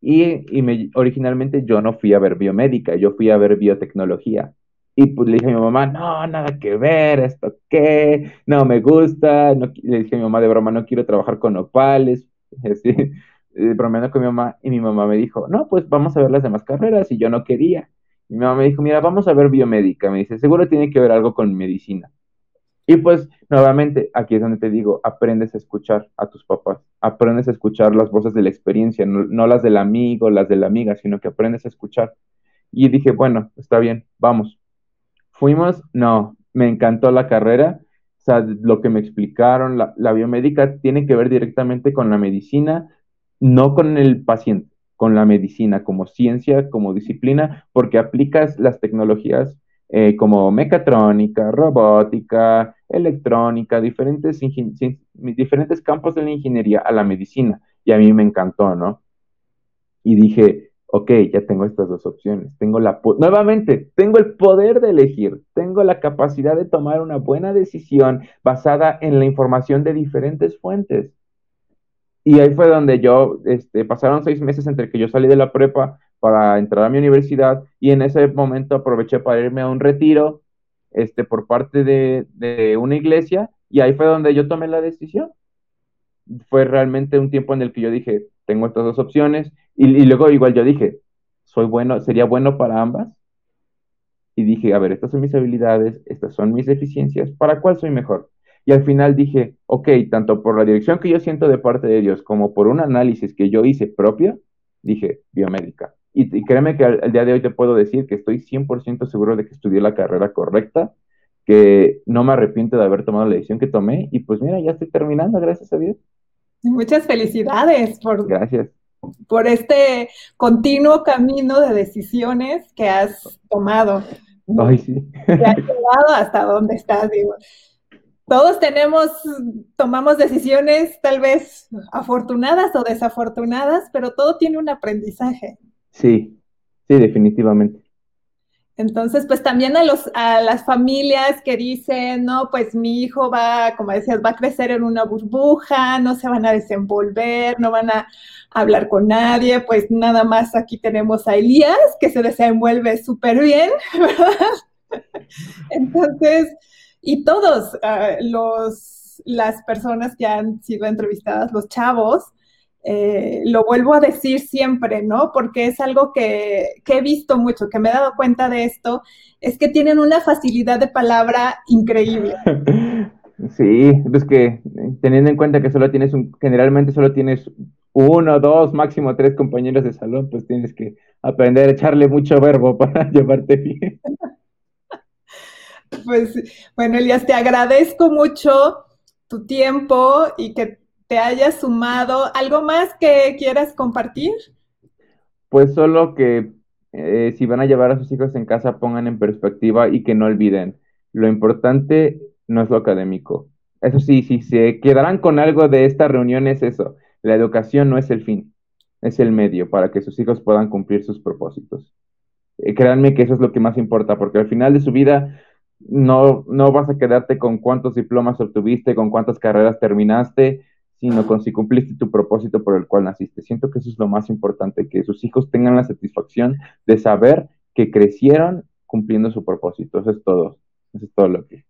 Y, y me, originalmente yo no fui a ver biomédica, yo fui a ver biotecnología. Y pues le dije a mi mamá, no, nada que ver, esto qué, no me gusta. No, le dije a mi mamá de broma, no quiero trabajar con opales. Así, bromeando con mi mamá. Y mi mamá me dijo, no, pues vamos a ver las demás carreras. Y yo no quería. Mi mamá me dijo, mira, vamos a ver biomédica. Me dice, seguro tiene que ver algo con medicina. Y pues, nuevamente, aquí es donde te digo, aprendes a escuchar a tus papás, aprendes a escuchar las voces de la experiencia, no, las del amigo, las de la amiga, sino que aprendes a escuchar. Y dije, bueno, está bien, vamos. Fuimos, no, me encantó la carrera. sea, lo que me explicaron, la, la biomédica tiene que ver directamente con la medicina, no con el paciente, con la medicina como ciencia, como disciplina, porque aplicas las tecnologías eh, como mecatrónica, robótica, electrónica, diferentes, diferentes campos de la ingeniería a la medicina. Y a mí me encantó, ¿no? Y dije, ok, ya tengo estas dos opciones. Tengo la, nuevamente, tengo el poder de elegir, tengo la capacidad de tomar una buena decisión basada en la información de diferentes fuentes. Y ahí fue donde yo, este, pasaron seis meses entre que yo salí de la prepa para entrar a mi universidad y en ese momento aproveché para irme a un retiro este, por parte de, de una iglesia y ahí fue donde yo tomé la decisión. Fue realmente un tiempo en el que yo dije, tengo estas dos opciones y, luego igual yo dije, soy bueno, sería bueno para ambas. Y dije, a ver, estas son mis habilidades, estas son mis deficiencias, ¿para cuál soy mejor? Y al final dije, ok, tanto por la dirección que yo siento de parte de Dios como por un análisis que yo hice propio, dije, biomédica. Y, créeme que al, día de hoy te puedo decir que estoy 100% seguro de que estudié la carrera correcta, que no me arrepiento de haber tomado la decisión que tomé y pues mira, ya estoy terminando, gracias a Dios. Muchas felicidades por, gracias. por este continuo camino de decisiones que has tomado. Ay, sí. Te has llevado hasta donde estás, digo todos tenemos, tomamos decisiones tal vez afortunadas o desafortunadas, pero todo tiene un aprendizaje. Sí, sí, definitivamente. Entonces, pues también a, los, a las familias que dicen, no, pues mi hijo va, como decías, va a crecer en una burbuja, no se van a desenvolver, no van a hablar con nadie, pues nada más aquí tenemos a Elías, que se desenvuelve súper bien, ¿verdad? Entonces, y todos ah, los, las personas que han sido entrevistadas, los chavos, eh, lo vuelvo a decir siempre, ¿no? Porque es algo que, he visto mucho, que me he dado cuenta de esto, es que tienen una facilidad de palabra increíble. Sí, es que teniendo en cuenta que solo tienes un, generalmente solo tienes uno, dos, máximo tres compañeros de salón, pues tienes que aprender a echarle mucho verbo para llevarte bien. Pues bueno, Elías, te agradezco mucho tu tiempo y que te hayas sumado. ¿Algo más que quieras compartir? Pues solo que eh, si van a llevar a sus hijos en casa, pongan en perspectiva y que no olviden. Lo importante no es lo académico. Eso sí, si se quedarán con algo de esta reunión es eso. La educación no es el fin, es el medio para que sus hijos puedan cumplir sus propósitos. Eh, créanme que eso es lo que más importa, porque al final de su vida no, no vas a quedarte con cuántos diplomas obtuviste, con cuántas carreras terminaste, sino con si cumpliste tu propósito por el cual naciste. Siento que eso es lo más importante, que sus hijos tengan la satisfacción de saber que crecieron cumpliendo su propósito. Eso es todo. Eso es todo lo que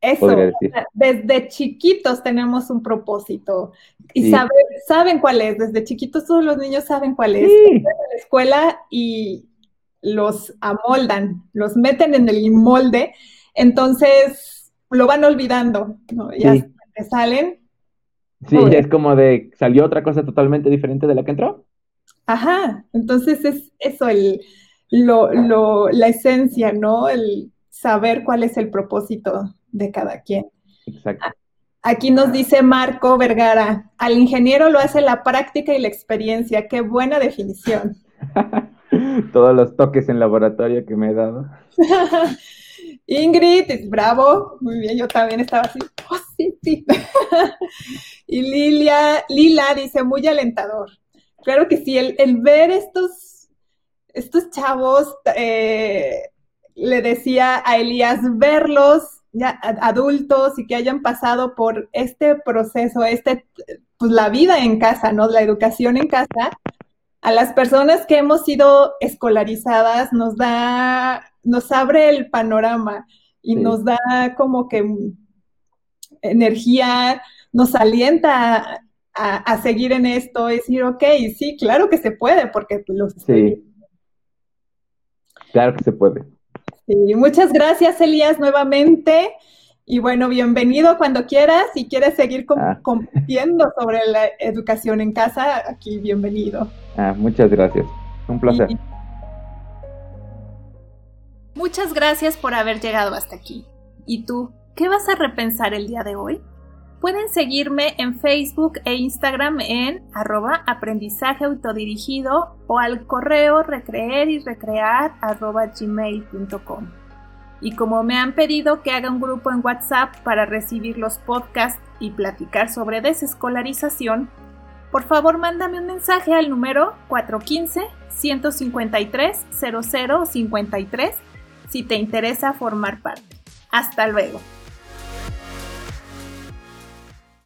eso, decir. desde chiquitos tenemos un propósito y saben, saben cuál es. Desde chiquitos todos los niños saben cuál es. Sí. La escuela y los amoldan, los meten en el molde entonces, lo van olvidando, ¿no? Ya salen. Sí, es como de, salió otra cosa totalmente diferente de la que entró. Ajá, entonces es eso, el, lo, lo, la esencia, ¿no? El saber cuál es el propósito de cada quien. Exacto. Aquí nos dice Marco Vergara, al ingeniero lo hace la práctica y la experiencia. Qué buena definición. Todos los toques en laboratorio que me he dado. Ingrid, bravo, muy bien, yo también estaba así, oh, sí. y Lilia, Lila dice, muy alentador. Claro que sí, el, ver estos, estos chavos, eh, le decía a Elías, verlos ya adultos y que hayan pasado por este proceso, este, pues la vida en casa, ¿no? La educación en casa, a las personas que hemos sido escolarizadas nos da nos abre el panorama y nos da como que energía, nos alienta a, seguir en esto, decir, ok, sí, claro que se puede, porque los Sí. Claro que se puede. Sí, muchas gracias, Elías, nuevamente. Y bueno, bienvenido cuando quieras. Si quieres seguir ah. compartiendo sobre la educación en casa, aquí bienvenido. Ah, muchas gracias. Un placer. Muchas gracias por haber llegado hasta aquí. ¿Y tú? ¿Qué vas a repensar el día de hoy? Pueden seguirme en Facebook e Instagram en arroba aprendizaje autodirigido o al correo recreer y recrear arroba gmail.com. Y como me han pedido que haga un grupo en WhatsApp para recibir los podcasts y platicar sobre desescolarización, por favor mándame un mensaje al número 415-153-0053 si te interesa formar parte. Hasta luego.